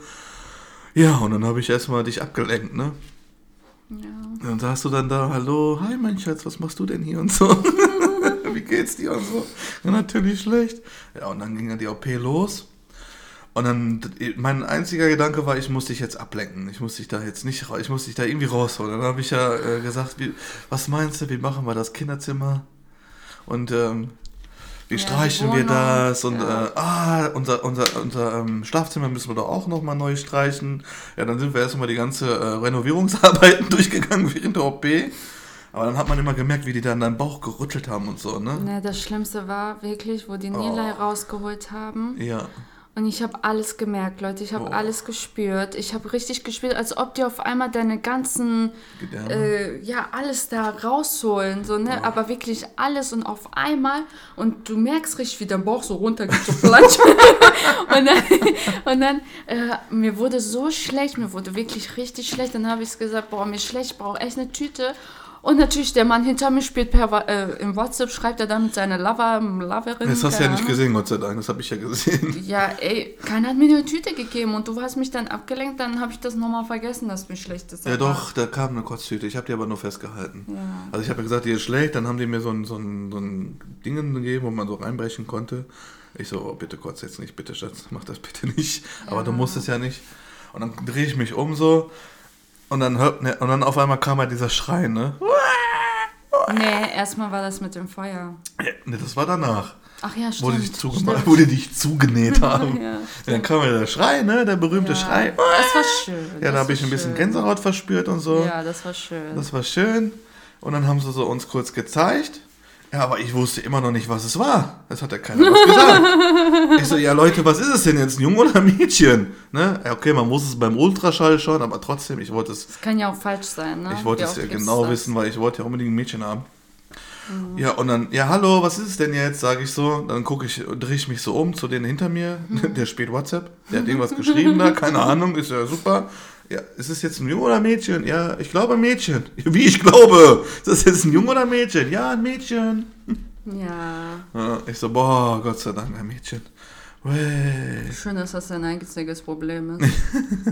Ja, und dann habe ich erstmal dich abgelenkt, ne? Ja. Dann sagst du dann da, hallo, hi mein Schatz, was machst du denn hier und so? [LAUGHS] Wie geht's dir und so? Ja, natürlich schlecht. Ja, und dann ging dann die OP los. Und dann, mein einziger Gedanke war, ich muss dich jetzt ablenken. Ich muss dich da jetzt nicht, ich muss dich da irgendwie rausholen. Dann habe ich ja äh, gesagt, wie, was meinst du, wie machen wir das Kinderzimmer? Und ähm, wie Ja, streichen wir das? Und ja. äh, ah, unser, unser, unser ähm, Schlafzimmer müssen wir doch auch nochmal neu streichen. Ja, dann sind wir erstmal die ganze äh, Renovierungsarbeiten [LAUGHS] durchgegangen während der OP. Aber dann hat man immer gemerkt, wie die da an deinem Bauch gerüttelt haben und so, ne? Ne, das Schlimmste war wirklich, wo die Nilay Oh. rausgeholt haben. Ja. Und ich habe alles gemerkt, Leute. Ich habe Oh. alles gespürt. Ich habe richtig gespürt, als ob die auf einmal deine ganzen, äh, ja, alles da rausholen. So, ne? Aber wirklich alles und auf einmal. Und du merkst richtig, wie der Bauch so runtergeht, so platsch. [LAUGHS] und dann, und dann äh, mir wurde so schlecht, mir wurde wirklich richtig schlecht. Dann habe ich gesagt, boah, mir ist schlecht, ich brauche echt eine Tüte. Und natürlich, der Mann hinter mir spielt per äh, im WhatsApp, schreibt er dann mit seiner Lover, Loverin. Das hast du ja nicht gesehen, Gott sei Dank. Das habe ich ja gesehen. Ja, ey, keiner hat mir eine Tüte gegeben und du hast mich dann abgelenkt, dann habe ich das nochmal vergessen, dass mir schlecht ist. Ja, doch, da kam eine Kotztüte. Ich habe die aber nur festgehalten. Ja. Also ich habe ja gesagt, die ist schlecht. Dann haben die mir so ein, so ein, so ein Ding gegeben, wo man so reinbrechen kotze. Ich so, oh, bitte kotz jetzt nicht, bitte Schatz, mach das bitte nicht. Aber du Ja. musst es ja nicht. Und dann drehe ich mich um so. Und dann, hört, ne, und dann auf einmal kam halt dieser Schrei, ne? Nee, erstmal war das mit dem Feuer. Ja, ne, das war danach. Ach ja, Wo die, stimmt. dich stimmt. wo die dich zugenäht [LAUGHS] haben. Ja, Dann kam ja der Schrei, ne? Der berühmte ja. Schrei. Das war schön. Ja, da habe ich ein bisschen schön. Gänsehaut verspürt und so. Ja, das war schön. Das war schön. Und dann haben sie so uns kurz gezeigt. Ja, aber ich wusste immer noch nicht, was es war. Das hat ja keiner was gesagt. [LAUGHS] ich so, ja Leute, was ist es denn jetzt, ein Junge oder ein Mädchen? Ne? Ja, okay, man muss es beim Ultraschall schauen, aber trotzdem, ich wollte es, Das kann ja auch falsch sein, ne? ich wollte es ja genau das? wissen, weil ich wollte ja unbedingt ein Mädchen haben. Ja, und dann, ja, hallo, was ist es denn jetzt, sage ich so. Dann gucke ich, drehe ich mich so um zu denen hinter mir. Der spielt WhatsApp. Der hat irgendwas geschrieben da, keine [LAUGHS] Ahnung, ist ja super. Ja, ist es jetzt ein Junge oder ein Mädchen? Ja, ich glaube ein Mädchen. [LAUGHS] Wie ich glaube? Ist das jetzt ein Junge oder ein Mädchen? Ja, ein Mädchen. Ja, Ja, ich so, boah, Gott sei Dank ein Mädchen. Schön, dass das dein einziges Problem ist.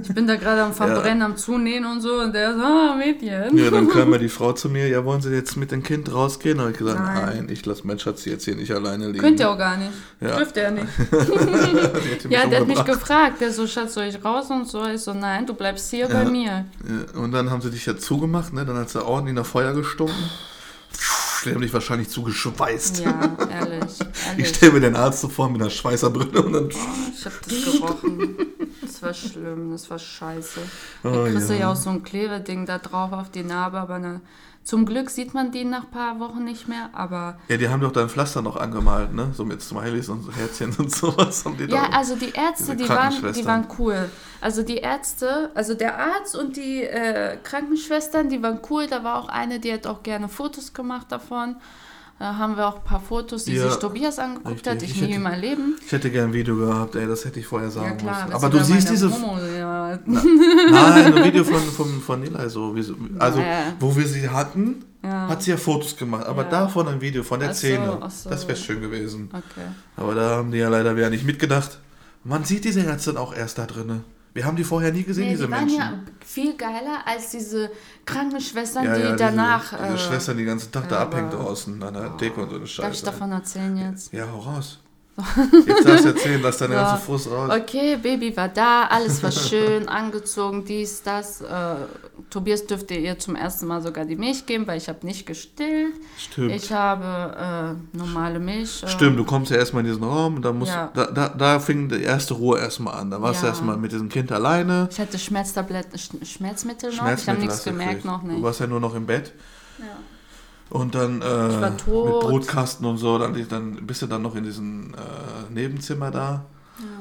Ich bin da gerade am [LAUGHS] Verbrennen, am Zunähen und so und der so, ah, Mädchen. Ja, dann kam [LAUGHS] ja die Frau zu mir, ja, wollen Sie jetzt mit dem Kind rausgehen? Da habe ich gesagt, Nein. nein, ich lasse mein Schatz jetzt hier nicht alleine liegen. Könnt ihr auch gar nicht. Ja. Dürft ihr nicht. [LAUGHS] Ja, der hat mich gefragt. Der so, Schatz, soll ich raus und so? Ich so, nein, du bleibst hier bei mir. Ja, und dann haben sie dich ja zugemacht, ne? Dann hat sie ordentlich nach Feuer gestunken. Dich wahrscheinlich zugeschweißt. Ja, ehrlich. [LAUGHS] Ich ehrlich. stelle mir den Arzt so vor mit einer Schweißerbrille und dann. Ich hab das gerochen. Das war schlimm, das war scheiße. Oh, Da kriegst du ja. ja auch so ein Klebeding da drauf auf die Narbe, aber ne, zum Glück sieht man die nach ein paar Wochen nicht mehr, aber Ja, die haben doch dein Pflaster noch angemalt, ne? So mit Smileys und so Herzchen und sowas. Haben die ja, da. also die Ärzte, die waren, die waren cool. Also die Ärzte, also der Arzt und die äh, Krankenschwestern, die waren cool. Da war auch eine, die hat auch gerne Fotos gemacht davon. Da haben wir auch ein paar Fotos, die Ja, sich Tobias angeguckt hat. richtig. Ich Ich nie hätte- in meinem Leben. Ich hätte gern ein Video gehabt, ey, das hätte ich vorher sagen Ja klar, müssen. Aber du siehst diese. Homo, ja. Nein, ein Video von, von, von Nilay so. So- also, Ja. wo wir sie hatten, Ja. hat sie ja Fotos gemacht. Aber davon ein Video von der Ach so, Szene. ach so. Das wäre schön gewesen. Okay. Aber da haben die ja leider wieder nicht mitgedacht. Man sieht diese Ärzte dann auch erst da drinne. Wir haben die vorher nie gesehen, Nee, diese die waren Menschen. ja viel geiler als diese Krankenschwestern, Ja, die ja, danach. Diese, diese äh, Schwestern, die den ganzen Tag da abhängt draußen an der Theke und so eine Scheiße. darf ich davon erzählen jetzt? Ja, hau raus. Jetzt darfst du erzählen, lass deine So. [LAUGHS] ganze Frust raus. Okay, Baby war da, alles war schön, [LAUGHS] angezogen, dies, das. Äh, Tobias dürfte ihr zum ersten Mal sogar die Milch geben, weil ich habe nicht gestillt. Stimmt. Ich habe äh, normale Milch. Äh, Stimmt, du kommst ja erstmal in diesen Raum und da, musst, Ja. da, da, da fing die erste Ruhe erstmal an. Da warst du Ja. erstmal mit diesem Kind alleine. Ich hatte Schmerztabletten, Sch Schmerzmittel noch. ich Schmerzmittel habe nichts du gemerkt, gekriegt. noch Du nicht. warst ja nur noch im Bett. Ja. Und dann äh, mit. Brotkasten und so, dann, dann bist du dann noch in diesem äh, Nebenzimmer da.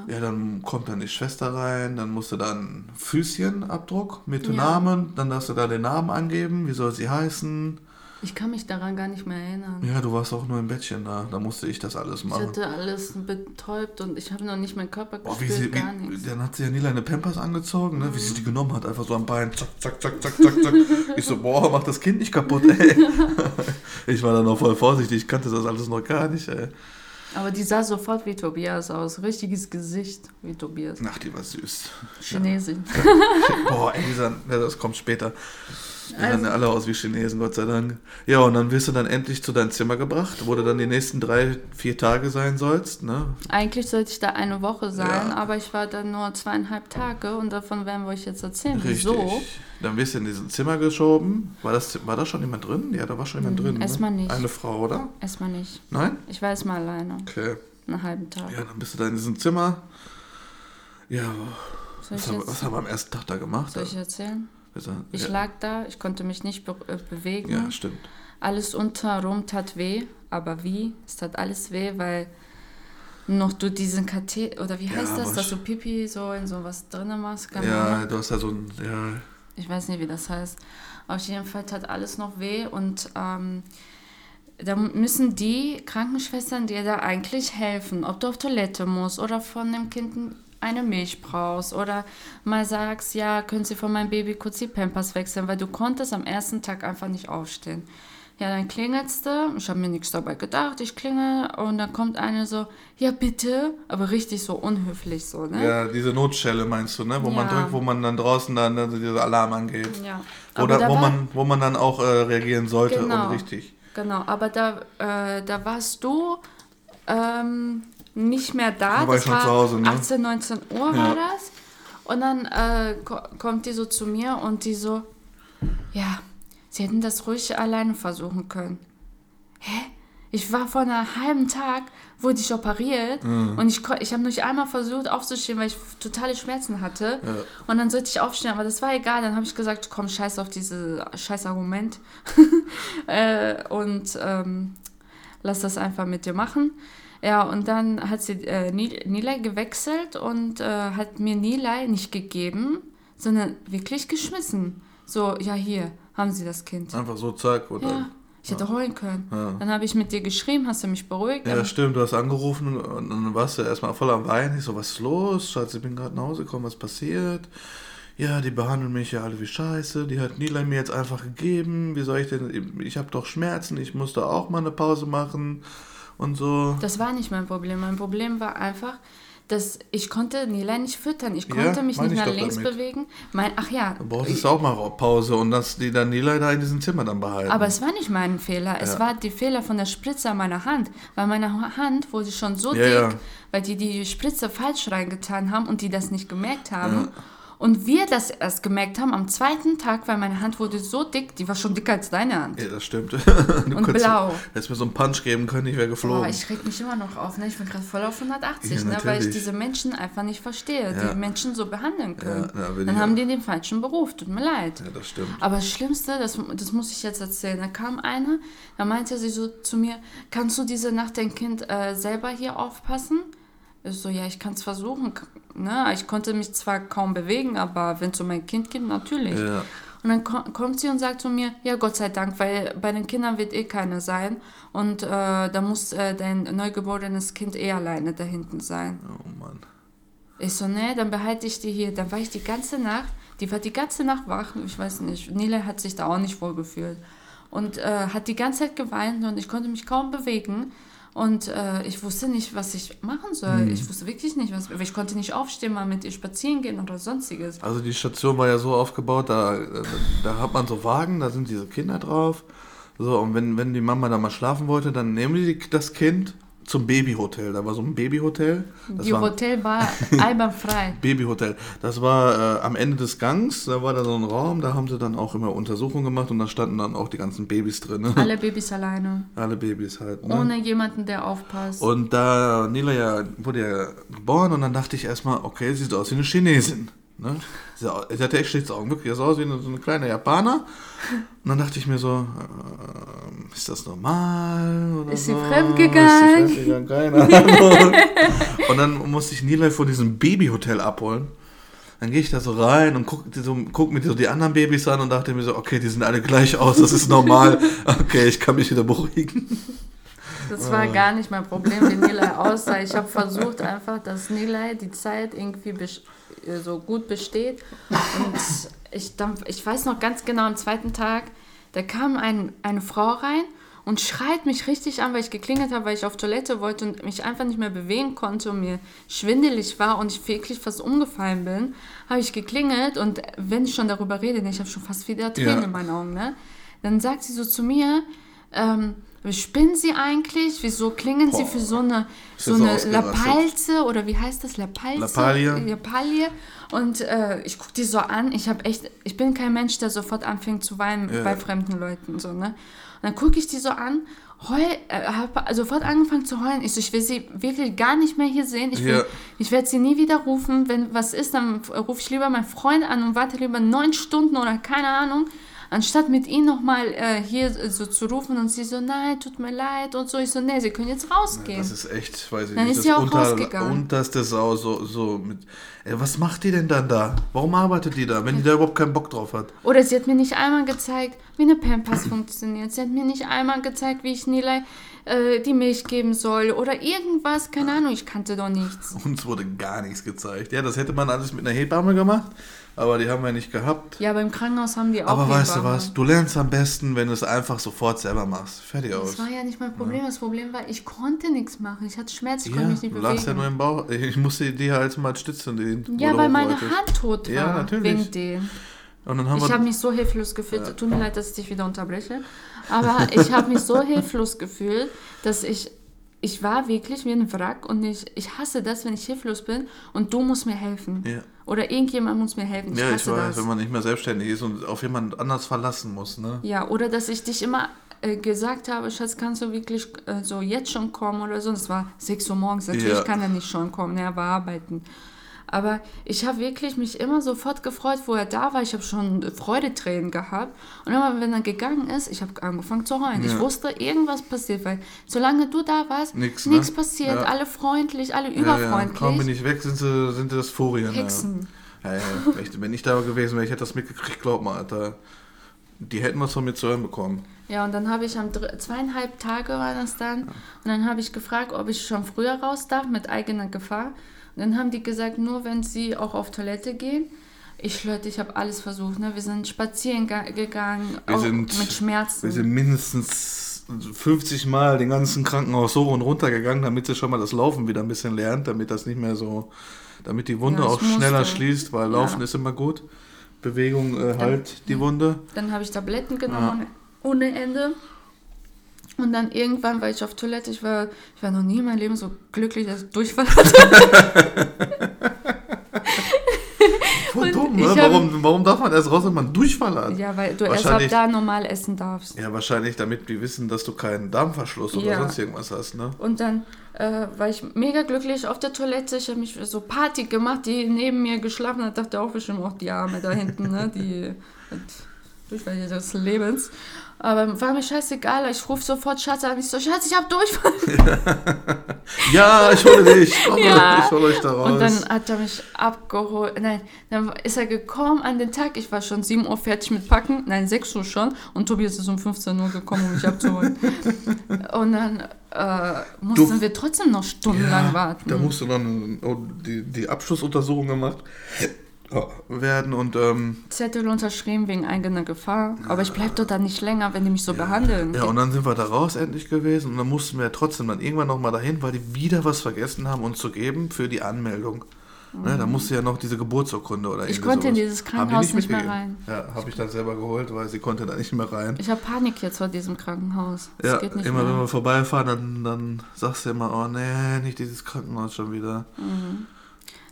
Ja. dann kommt dann die Schwester rein, dann musst du dann Füßchenabdruck mit Ja. Namen, dann darfst du da den Namen angeben, wie soll sie heißen. Ich kann mich daran gar nicht mehr erinnern. Ja, du warst auch nur im Bettchen da, da musste ich das alles Ich machen. hatte alles betäubt und ich habe noch nicht meinen Körper Boah, wie gespürt, sie, gar wie, nichts. dann hat sie ja Nila eine Pampers angezogen, ne? wie Mhm. sie die genommen hat, einfach so am Bein, zack, zack, zack, zack, zack, zack. Ich so, boah, mach das Kind nicht kaputt, ey. [LAUGHS] Ich war dann noch voll vorsichtig, ich kannte das alles noch gar nicht, ey. Aber die sah sofort wie Tobias aus. Richtiges Gesicht wie Tobias. Ach, die war süß. Chinesin. Boah, ey, ja, das kommt später. Die sahen ja alle aus wie Chinesen, Gott sei Dank. Ja, und dann wirst du dann endlich zu deinem Zimmer gebracht, wo du dann die nächsten drei, vier Tage sein sollst, ne? Eigentlich sollte ich da eine Woche sein, Ja. aber ich war da nur zweieinhalb Tage und davon werden wir euch jetzt erzählen. Richtig. Wieso? Dann wirst du in dieses Zimmer geschoben. War, das, war da schon jemand drin? Ja, da war schon jemand Mhm, drin. erstmal ne? nicht. Eine Frau, oder? Erstmal nicht. Nein? Ich war erstmal alleine. Okay. Einen halben Tag. Ja, dann bist du da in diesem Zimmer. Ja, was ich haben, was haben wir am ersten Tag da gemacht? soll ich erzählen? Bitte? Ich ja. lag da, ich konnte mich nicht be äh, bewegen. ja, stimmt. Alles unterrum tat weh, aber wie? Es tat alles weh, weil noch du diesen Katheter, oder wie Ja, heißt das, aber dass du Pipi so in sowas drin machst? Keine Ja, du hast ja so ein. Ja, Ich weiß nicht, wie das heißt. Auf jeden Fall tat alles noch weh und ähm, da müssen die Krankenschwestern dir da eigentlich helfen, ob du auf Toilette musst oder von dem Kind eine Milch brauchst oder mal sagst, ja, können Sie von meinem Baby kurz die Pampers wechseln, weil du konntest am ersten Tag einfach nicht aufstehen. Ja, dann klingelst du, ich habe mir nichts dabei gedacht, ich klingel und dann kommt eine so, ja bitte, aber richtig so unhöflich so, ne? ja, diese Notstelle meinst du, ne? Wo man Ja. drückt, wo man dann draußen dann, dann dieser Alarm angeht. Ja. Oder wo war- man, wo man dann auch äh, reagieren sollte Genau. und richtig. Genau, aber da, äh, da warst du ähm, nicht mehr da. Da war ich schon zu Hause, ne? 18, 19 Uhr Ja. war das. Und dann äh, ko kommt die so zu mir und die so, ja, sie hätten das ruhig alleine versuchen können. Hä? Ich war vor einem halben Tag, wurde ich operiert Mhm. und ich, ich habe nicht einmal versucht aufzustehen, weil ich totale Schmerzen hatte. Ja. Und dann sollte ich aufstehen, aber das war egal. Dann habe ich gesagt, komm, scheiß auf dieses scheiß Argument. [LAUGHS] äh, und ähm, lass das einfach mit dir machen. Ja, und dann hat sie äh, Nilay gewechselt und äh, hat mir Nilay nicht gegeben, sondern wirklich geschmissen. So, ja, hier, haben Sie das Kind. Einfach so, zack, oder? Ja, ich hätte heulen können. Ja. Dann habe ich mit dir geschrieben, hast du mich beruhigt. Ja, stimmt, du hast angerufen und dann warst du erstmal voll am Weinen. Ich so, was ist los? Schatz, ich bin gerade nach Hause gekommen, was passiert? Ja, die behandeln mich ja alle wie Scheiße. Die hat Nila mir jetzt einfach gegeben. Wie soll ich denn? Ich habe doch Schmerzen, ich musste auch mal eine Pause machen und so. Das war nicht mein Problem. Mein Problem war einfach, dass ich konnte Nila nicht füttern. Ich konnte ja, mich nicht nach links damit. bewegen. Mein, ach ja. Du brauchst auch mal Pause und dass die dann Nila da in diesem Zimmer dann behalten. Aber es war nicht mein Fehler. Ja. Es war die Fehler von der Spritze an meiner Hand. Weil meine Hand wurde schon so ja, dick, weil die die Spritze falsch reingetan haben und die das nicht gemerkt haben. Und wir das erst gemerkt haben am zweiten Tag, weil meine Hand wurde so dick, die war schon dicker als deine Hand. Ja, das stimmt. [LAUGHS] Du und blau. Hättest mir so einen Punch geben können, ich wäre geflogen. Boah, ich reg mich immer noch auf. Ne? Ich bin gerade voll auf 180, ja, ne? weil ich diese Menschen einfach nicht verstehe, ja. die Menschen so behandeln können. Ja, Dann haben die den falschen Beruf, tut mir leid. Ja, das stimmt. Aber das Schlimmste, das, das muss ich jetzt erzählen, da kam einer, da meinte sie so zu mir, kannst du diese Nacht dein Kind äh, selber hier aufpassen? Ich so, ja, ich kann es versuchen. Ne? Ich konnte mich zwar kaum bewegen, aber wenn es um mein Kind geht, natürlich. Ja. Und dann kommt sie und sagt zu mir, ja, Gott sei Dank, weil bei den Kindern wird eh keiner sein. Und äh, da muss äh, dein neugeborenes Kind eh alleine da hinten sein. Oh Mann. Ich so, ne, dann behalte ich die hier. Dann war ich die ganze Nacht, die war die ganze Nacht wach. Ich weiß nicht, Nile hat sich da auch nicht wohl gefühlt. Und äh, hat die ganze Zeit geweint und ich konnte mich kaum bewegen. Und äh, ich wusste nicht, was ich machen soll. Mhm. Ich wusste wirklich nicht, was. Ich konnte nicht aufstehen, mal mit ihr spazieren gehen oder sonstiges. Also die Station war ja so aufgebaut, da, da hat man so Wagen, da sind diese Kinder drauf. So, und wenn, wenn die Mama da mal schlafen wollte, dann nehmen die das Kind zum Babyhotel. Da war so ein Babyhotel. Das Die war, Hotel war [LAUGHS] einwandfrei. Babyhotel. Das war äh, am Ende des Gangs. Da war da so ein Raum. Da haben sie dann auch immer Untersuchungen gemacht und da standen dann auch die ganzen Babys drin. Ne? Alle Babys alleine. Alle Babys halt. Ne? Ohne jemanden, der aufpasst. Und da Nila ja wurde ja geboren und dann dachte ich erstmal, okay, sie sieht aus wie eine Chinesin. Ne? Sie hatte echt schlechtes Augen, wirklich. Sie sah aus wie eine, so eine kleine Japaner. [LAUGHS] Und dann dachte ich mir so, äh, ist das normal? Oder ist sie so? fremdgegangen? Ist sie fremdgegangen? Keine Ahnung. [LAUGHS] und dann musste ich Nilay vor diesem Babyhotel abholen. Dann gehe ich da so rein und gucke so, guck mir so die anderen Babys an und dachte mir so, okay, die sehen alle gleich aus, das ist normal. [LAUGHS] Okay, ich kann mich wieder beruhigen. Das war gar nicht mein Problem, wie Nilay aussah. Ich habe versucht einfach, dass Nilay die Zeit irgendwie so gut besteht. Und ich, dann, ich weiß noch ganz genau, am zweiten Tag, da kam ein, eine Frau rein und schreit mich richtig an, weil ich geklingelt habe, weil ich auf Toilette wollte und mich einfach nicht mehr bewegen konnte und mir schwindelig war und ich wirklich fast umgefallen bin, habe ich geklingelt und wenn ich schon darüber rede, ich habe schon fast wieder Tränen ja. in meinen Augen, ne? Dann sagt sie so zu mir, ähm, Spinnen Sie eigentlich? Wieso klingen Boah. Sie für so eine, so eine Lapalze oder wie heißt das? Lapalze? Lappalie. Lappalie. Und äh, ich gucke die so an. Ich habe echt, ich bin kein Mensch, der sofort anfängt zu weinen ja. bei fremden Leuten. So, ne? Und dann gucke ich die so an, heul, äh, habe sofort angefangen zu heulen. Ich so, ich will sie wirklich gar nicht mehr hier sehen. Ich, ja. ich werde sie nie wieder rufen. Wenn was ist, dann rufe ich lieber meinen Freund an und warte lieber neun Stunden oder keine Ahnung anstatt mit ihnen nochmal äh, hier so zu rufen und sie so, nein, tut mir leid und so, ich so, nee, sie können jetzt rausgehen. Das ist echt, weiß ich dann nicht, ist sie auch unter, rausgegangen. unterste Sau, so, so mit, ey, was macht die denn dann da? Warum arbeitet die da, wenn die da überhaupt keinen Bock drauf hat? Oder sie hat mir nicht einmal gezeigt, wie eine Pampers funktioniert. Sie hat mir nicht einmal gezeigt, wie ich Nilay äh, die Milch geben soll oder irgendwas, keine Ahnung, ich kannte doch nichts. Uns wurde gar nichts gezeigt. Ja, das hätte man alles mit einer Hebamme gemacht aber die haben wir nicht gehabt. Ja, beim Krankenhaus haben die auch. Aber weißt du was? Du lernst am besten, wenn du es einfach sofort selber machst. Fertig das aus. Das war ja nicht mein Problem. Ja. Das Problem war, ich konnte nichts machen. Ich hatte Schmerz, ich ja, konnte mich nicht bewegen. Du lagst ja nur im Bauch. Ich musste dir halt mal stützen. Den, ja, weil meine Hand tot war. Ja, natürlich. Wegen dem. Ich habe mich so hilflos gefühlt. Ja. Tut mir leid, dass ich dich wieder unterbreche. Aber ich habe mich so hilflos gefühlt, dass ich ich war wirklich wie ein Wrack und ich, ich hasse das, wenn ich hilflos bin und du musst mir helfen. Ja. Oder irgendjemand muss mir helfen. Ich ja, ich weiß, das. wenn man nicht mehr selbstständig ist und auf jemand anders verlassen muss. Ne? Ja, oder dass ich dich immer äh, gesagt habe, Schatz, kannst du wirklich äh, so jetzt schon kommen oder so. Das war 6 Uhr morgens, natürlich ja. kann er nicht schon kommen, er war arbeiten. Aber ich habe wirklich mich immer sofort gefreut, wo er da war. Ich habe schon Freudetränen gehabt. Und immer, wenn er gegangen ist, ich habe angefangen zu heulen. Ich Ja. wusste, irgendwas passiert, weil solange du da warst, nichts ne? passiert. Ja. Alle freundlich, alle Ja, ja. überfreundlich. Kaum bin ich weg, sind, sie, sind das Furien. Hexen. Ja, ja, ja. Echt, wenn ich da gewesen wäre, ich hätte das mitgekriegt, glaub mal, Alter. Die hätten was von mir zu hören bekommen. Ja, und dann habe ich am zweieinhalb Tage war das dann. Und dann habe ich gefragt, ob ich schon früher raus darf mit eigener Gefahr. Dann haben die gesagt, nur wenn sie auch auf Toilette gehen. Ich Leute, ich habe alles versucht. Ne? Wir sind spazieren ga- gegangen, Wir auch sind- mit Schmerzen. Wir sind mindestens 50 Mal den ganzen Krankenhaus hoch und runter gegangen, damit sie schon mal das Laufen wieder ein bisschen lernt, damit das nicht mehr so, damit die Wunde Ja, auch schneller musste. schließt, weil Laufen Ja. ist immer gut. Bewegung äh, halt die Wunde. Dann habe ich Tabletten genommen ohne Ende. Und dann irgendwann war ich auf Toilette. Ich war, ich war noch nie in meinem Leben so glücklich, dass ich Durchfall hatte. [LAUGHS] Voll dumm, ne? Warum, warum darf man erst raus, wenn man Durchfall hat? ja, weil du erst ab da normal essen darfst. Ja, wahrscheinlich, damit die wissen, dass du keinen Darmverschluss oder Ja. sonst irgendwas hast, ne? Und dann äh, war ich mega glücklich auf der Toilette. Ich habe mich so Party gemacht, die neben mir geschlafen hat. Dachte auch bestimmt auch die Arme da hinten, ne? Die [LAUGHS] Durchfall des Lebens. Aber war mir scheißegal. Ich rufe sofort Schatz an. Ich so, Schatz, ich habe Durchfall. [LAUGHS] Ja, ich hole dich, komm, Ja. ich hole euch da raus. Und dann hat er mich abgeholt. Nein, dann ist er gekommen an den Tag. Ich war schon 7 Uhr fertig mit Packen. Nein, 6 Uhr schon. Und Tobias ist um 15 Uhr gekommen, um mich abzuholen. [LAUGHS] und dann äh, mussten Du- wir trotzdem noch stundenlang warten. Da musste dann oh, die, die Abschlussuntersuchung gemacht werden und ähm, Zettel unterschrieben wegen eigener Gefahr. Aber ich bleibe dort dann nicht länger, wenn die mich so behandeln. ja, und dann sind wir da raus endlich gewesen und dann mussten wir ja trotzdem dann irgendwann nochmal dahin, weil die wieder was vergessen haben, uns zu geben für die Anmeldung. Ne, da musste ja noch diese Geburtsurkunde oder Mhm. Ich konnte in sowas. dieses Haben die Krankenhaus nicht mehr mitgegeben. Ja, habe ich dann selber geholt, weil sie konnte da nicht mehr rein. Ich habe Panik jetzt vor diesem Krankenhaus. Das Ja, geht nicht immer wenn mehr. wir vorbeifahren, dann, dann sagst du immer, oh nee, nicht dieses Krankenhaus schon wieder.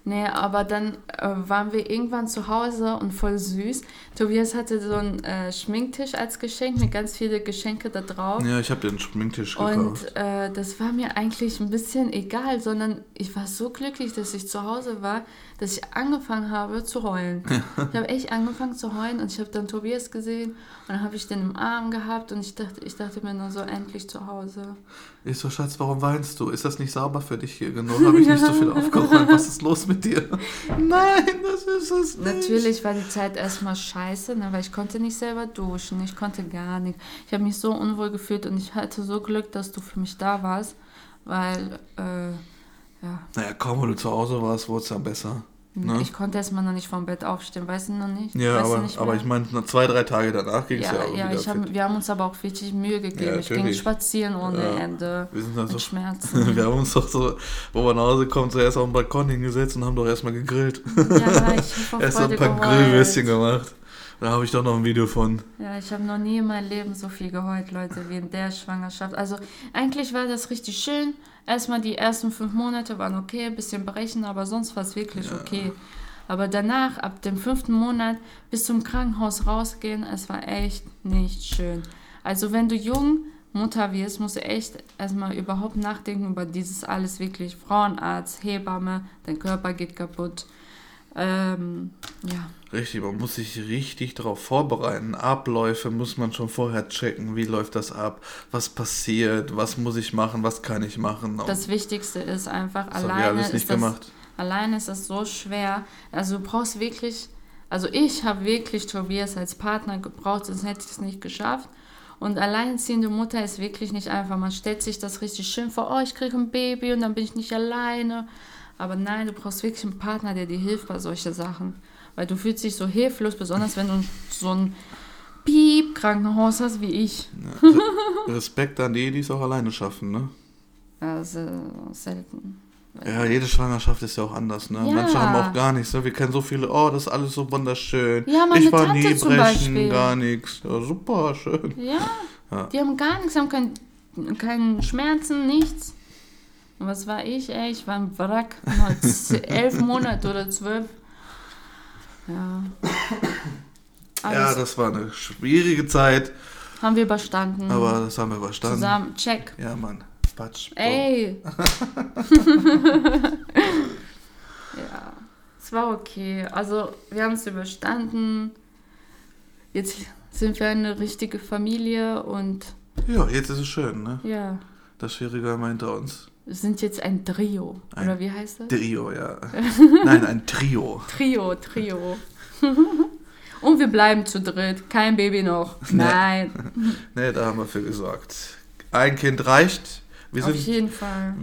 Nee, aber dann äh, waren wir irgendwann zu Hause und voll süß. Tobias hatte so einen äh, Schminktisch als Geschenk mit ganz viele Geschenke da drauf. Ja, ich habe den Schminktisch gekauft. Und äh, das war mir eigentlich ein bisschen egal, sondern ich war so glücklich, dass ich zu Hause war, dass ich angefangen habe zu heulen. Ich habe echt angefangen zu heulen und ich habe dann Tobias gesehen und dann habe ich den im Arm gehabt und ich dachte, ich dachte mir nur so, endlich zu Hause. Ich so, Schatz, warum weinst du? Ist das nicht sauber für dich hier genug? Habe ich nicht so viel [LAUGHS] aufgeräumt? Was ist los mit dir? [LAUGHS] Nein, das ist es nicht. Natürlich war die Zeit erstmal scheiße, ne, weil ich konnte nicht selber duschen, ich konnte gar nicht. Ich habe mich so unwohl gefühlt und ich hatte so Glück, dass du für mich da warst, weil, äh, ja, Naja, kaum, wo du zu Hause warst, wurde es dann besser. Ne? ich konnte erstmal noch nicht vom Bett aufstehen, weißt du noch nicht? Ja, weißt aber, nicht aber ich meine, zwei, drei Tage danach ging es ja, Ja, auch ja, ich hab, wir haben uns aber auch richtig Mühe gegeben. Ja, ich ging spazieren ohne Ja. Ende. Wir sind dann so, Schmerzen. [LAUGHS] wir haben uns doch so, wo wir nach Hause kommen, zuerst auf den Balkon hingesetzt und haben doch erstmal gegrillt. ja, ich habe [LAUGHS] vor Erst ein paar geheult. Grillwürstchen gemacht. Da habe ich doch noch ein Video von. Ja, ich habe noch nie in meinem Leben so viel geheult, Leute, wie in der Schwangerschaft. Also eigentlich war das richtig schön. Erstmal die ersten fünf Monate waren okay, ein bisschen brechen, aber sonst war es wirklich okay. Aber danach, ab dem fünften Monat, bis zum Krankenhaus rausgehen, es war echt nicht schön. Also wenn du jung Mutter wirst, musst du echt erstmal überhaupt nachdenken über dieses alles wirklich. Frauenarzt, Hebamme, dein Körper geht kaputt. Ähm, ja. Richtig, man muss sich richtig darauf vorbereiten. Abläufe muss man schon vorher checken. Wie läuft das ab? Was passiert? Was muss ich machen? Was kann ich machen? Das Wichtigste ist einfach, alleine ist, nicht das, alleine ist das so schwer. Also du brauchst wirklich, also ich habe wirklich Tobias als Partner gebraucht, sonst hätte ich es nicht geschafft. Und alleinerziehende Mutter ist wirklich nicht einfach. Man stellt sich das richtig schön vor, oh, ich kriege ein Baby und dann bin ich nicht alleine. Aber nein, du brauchst wirklich einen Partner, der dir hilft bei solchen Sachen. Weil du fühlst dich so hilflos, besonders wenn du so ein Piep-Krankenhaus hast wie ich. Ja, Re- [LAUGHS] Respekt an die, die es auch alleine schaffen, ne? Also selten. Ja, jede Schwangerschaft ist ja auch anders, ne? Ja. Manche haben auch gar nichts, ne? Wir kennen so viele, oh, das ist alles so wunderschön. Ja, meine ich war Tante nie brechen, Beispiel. gar nichts. Ja, super, schön. Ja, Ja. die haben gar nichts, haben kein, keinen Schmerzen, nichts. Und was war ich? Ey, ich war ein Wrack. [LAUGHS] Elf Monate oder zwölf. Ja. Ja, Alles das war eine schwierige Zeit, haben wir überstanden. aber das haben wir überstanden. Zusammen, check. Ja, Mann. Patsch. Ey. [LAUGHS] ja. Es war okay. Also wir haben es überstanden. Jetzt sind wir eine richtige Familie und Ja, jetzt ist es schön, ne? ja, Das Schwierige haben wir hinter uns. Wir sind jetzt ein Trio. Ein Oder wie heißt das? Trio, ja. [LAUGHS] Nein, ein Trio. Trio, Trio. [LAUGHS] und wir bleiben zu dritt. Kein Baby noch. [LAUGHS] Nee. Nein, Ne, da haben wir für gesorgt. Ein Kind reicht. Wir auf sind, jeden Fall.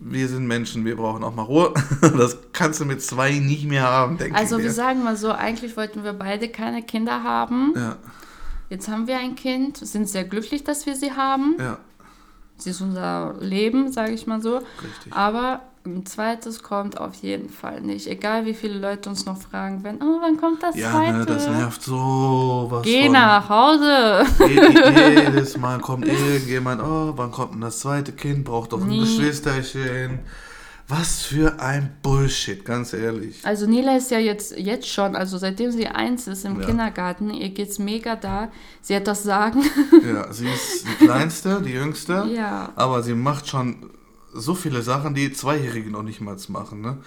wir sind Menschen, wir brauchen auch mal Ruhe. Das kannst du mit zwei nicht mehr haben, denke Also ich wir mir. sagen mal so, eigentlich wollten wir beide keine Kinder haben. Ja, Jetzt haben wir ein Kind, sind sehr glücklich, dass wir sie haben. ja, Sie ist unser Leben, sage ich mal so. richtig. Aber ein zweites kommt auf jeden Fall nicht. Egal wie viele Leute uns noch fragen werden, oh, wann kommt das Ja, zweite? ne, das nervt so was Geh von. nach Hause. Je- Jedes Mal kommt [LAUGHS] irgendjemand, oh, wann kommt denn das zweite Kind? Braucht doch ein Nie. Geschwisterchen. Was für ein Bullshit, ganz ehrlich. Also Nila ist ja jetzt, jetzt schon, also seitdem sie eins ist im Ja. Kindergarten, ihr geht's mega da. Sie hat das Sagen. Ja, sie ist die Kleinste, die Jüngste. [LAUGHS] ja. Aber sie macht schon so viele Sachen, die Zweijährige noch nicht mal machen. Ne?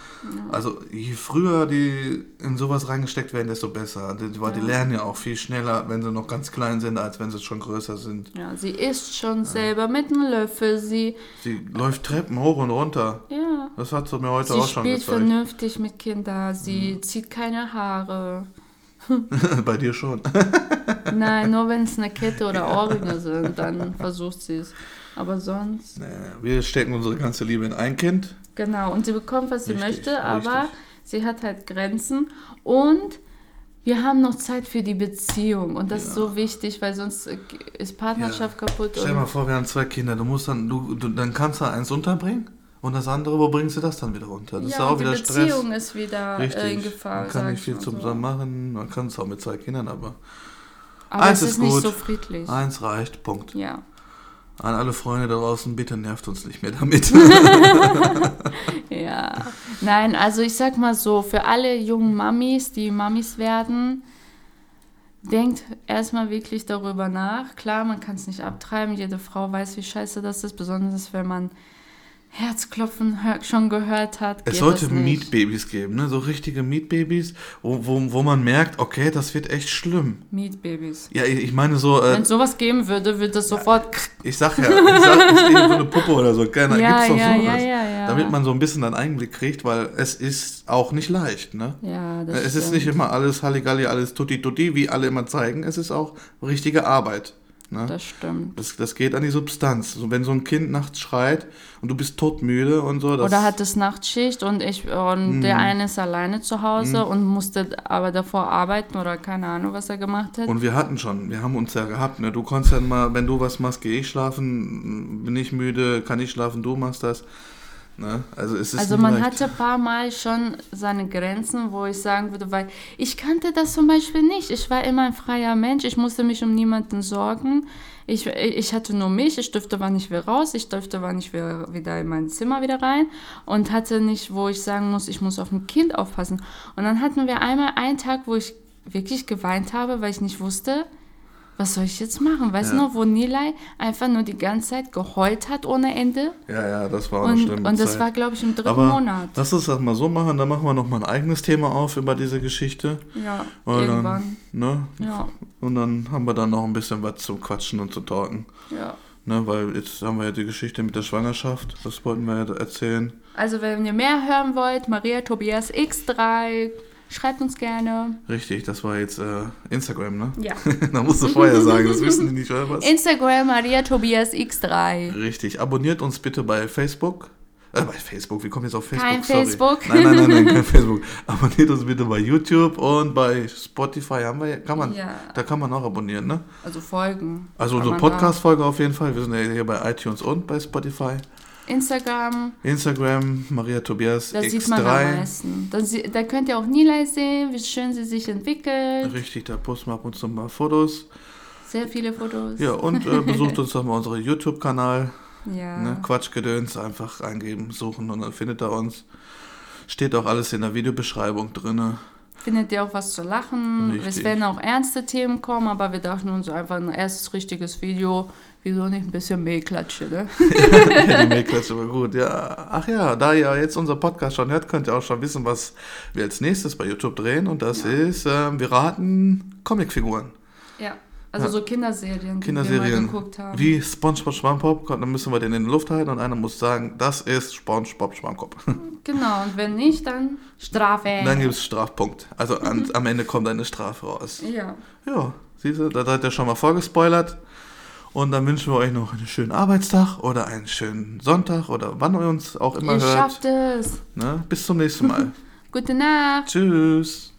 Also je früher die in sowas reingesteckt werden, desto besser. Die, weil die Ja. lernen ja auch viel schneller, wenn sie noch ganz klein sind, als wenn sie schon größer sind. Ja, sie isst schon selber mit einem Löffel. Sie, Sie läuft Treppen hoch und runter. ja. Das hat sie mir heute Sie auch schon spielt gezeigt. vernünftig mit Kindern. Sie zieht keine Haare. [LAUGHS] Bei dir schon. Nein, nur wenn es eine Kette oder Ohrringe sind, dann versucht sie es. Aber sonst. Nee, wir stecken unsere ganze Liebe in ein Kind. Genau, und sie bekommt, was sie Richtig, möchte, aber richtig. sie hat halt Grenzen. Und wir haben noch Zeit für die Beziehung. Und das ist so wichtig, weil sonst äh, ist Partnerschaft kaputt. Stell dir mal vor, wir haben zwei Kinder. Du musst dann, du, du, dann kannst du eins unterbringen und das andere, wo bringst du das dann wieder runter? Das ist ja, auch und die wieder Beziehung Stress. ist wieder Richtig. äh, in Gefahr. man kann nicht ich viel zusammen so. machen. Man kann es auch mit zwei Kindern, aber Aber Eins es ist ist nicht gut. so friedlich. eins reicht. Punkt. Ja. An alle Freunde da draußen, bitte nervt uns nicht mehr damit. [LAUGHS] Ja, nein, also ich sag mal so, für alle jungen Mamis, die Mamis werden, denkt erstmal wirklich darüber nach. Klar, man kann es nicht abtreiben, jede Frau weiß, wie scheiße das ist, besonders wenn man Herzklopfen schon gehört hat. Es sollte. Mietbabys geben, ne? so richtige Mietbabys, wo, wo, wo man merkt, okay, das wird echt schlimm. Mietbabys. Ja, ich, ich meine so, äh, Wenn es sowas geben würde, würde das sofort. ich sag ja, ich sag, sehe so eine Puppe oder so, gerne, Ja, gibt's doch ja, sowas. ja, ja, ja. Damit man so ein bisschen einen Einblick kriegt, weil es ist auch nicht leicht, ne? Ja, das Es ist stimmt. nicht immer alles Halligalli, alles Tutti Tutti, wie alle immer zeigen. Es ist auch richtige Arbeit. Ne? Das stimmt. Das, das geht an die Substanz. So, wenn so ein Kind nachts schreit und du bist todmüde und so. Oder hat es Nachtschicht und ich und Mhm. der eine ist alleine zu Hause und musste aber davor arbeiten oder keine Ahnung, was er gemacht hat. und wir hatten schon, wir haben uns ja gehabt. Ne? Du konntest dann mal, wenn du was machst, gehe ich schlafen. Bin ich müde, kann ich schlafen, du machst das. Ne? Also Also man leicht. hatte ein paar Mal schon seine Grenzen, wo ich sagen würde, weil ich kannte das zum Beispiel nicht. Ich war immer ein freier Mensch, ich musste mich um niemanden sorgen. Ich, ich hatte nur mich, ich durfte wann ich will raus, ich durfte wann ich will wieder in mein Zimmer wieder rein und hatte nicht, wo ich sagen muss, ich muss auf ein Kind aufpassen. Und dann hatten wir einmal einen Tag, wo ich wirklich geweint habe, weil ich nicht wusste, was soll ich jetzt machen? Weißt du Ja. noch, wo Nilay einfach nur die ganze Zeit geheult hat ohne Ende? Ja, ja, das war auch eine Und, schlimme und das Zeit. war, glaube ich, im dritten Aber Monat. lass uns das mal so machen, dann machen wir noch mal ein eigenes Thema auf über diese Geschichte. Ja, Und irgendwann. Dann, ne? Ja, Und dann haben wir dann noch ein bisschen was zum Quatschen und zu talken. ja. Ne? Weil jetzt haben wir ja die Geschichte mit der Schwangerschaft. Das wollten wir ja erzählen. Also, wenn ihr mehr hören wollt, Maria Tobias X3, schreibt uns gerne. Richtig, das war jetzt äh, Instagram, ne? Ja. [LAUGHS] da musst du vorher sagen, das wissen die nicht, oder was? Instagram Maria Tobias X3. Richtig, abonniert uns bitte bei Facebook. Äh, bei Facebook, wir kommen jetzt auf Facebook. Kein sorry. Facebook. Nein, nein, nein, nein, kein [LAUGHS] Facebook. Abonniert uns bitte bei YouTube und bei Spotify haben wir, kann man, Ja. da kann man auch abonnieren, ne? Also Folgen. Also unsere. Podcast-Folge auf jeden Fall. Wir sind ja hier bei iTunes und bei Spotify. Instagram, Instagram, Maria Tobias da X3. sieht man am meisten. Da, da könnt ihr auch Nilay sehen, wie schön sie sich entwickelt. Richtig, da posten wir ab und zu mal Fotos. Sehr viele Fotos. Ja, und äh, [LAUGHS] besucht uns doch mal unseren YouTube-Kanal. Ja. Ne? Quatschgedöns, einfach eingeben, suchen und dann findet er uns. Steht auch alles in der Videobeschreibung drin. findet ihr auch was zu lachen. Richtig. Es werden auch ernste Themen kommen, aber wir dachten uns einfach ein erstes richtiges Video. Wieso nicht ein bisschen Mehlklatsche, ne? [LAUGHS] ja, die Mailklatsche war gut. Ja, ach ja, da ihr jetzt unser Podcast schon hört, könnt ihr auch schon wissen, was wir als nächstes bei YouTube drehen. Und das ist, ähm, wir raten Comicfiguren. Ja. Also Ja. so Kinderserien, die wir mal Kinderserien. geguckt haben. Wie SpongeBob Schwammkopf. Dann müssen wir den in die Luft halten und einer muss sagen, das ist SpongeBob Schwammkopf. Genau, und wenn nicht, dann Strafe. Dann gibt es Strafpunkt. Also an, am Ende kommt eine Strafe raus. Ja. Ja, siehst du, da seid ihr schon mal vorgespoilert. Und dann wünschen wir euch noch einen schönen Arbeitstag oder einen schönen Sonntag oder wann ihr uns auch immer Ihr hört. schafft es. Ne? Bis zum nächsten Mal. [LAUGHS] Gute Nacht. Tschüss.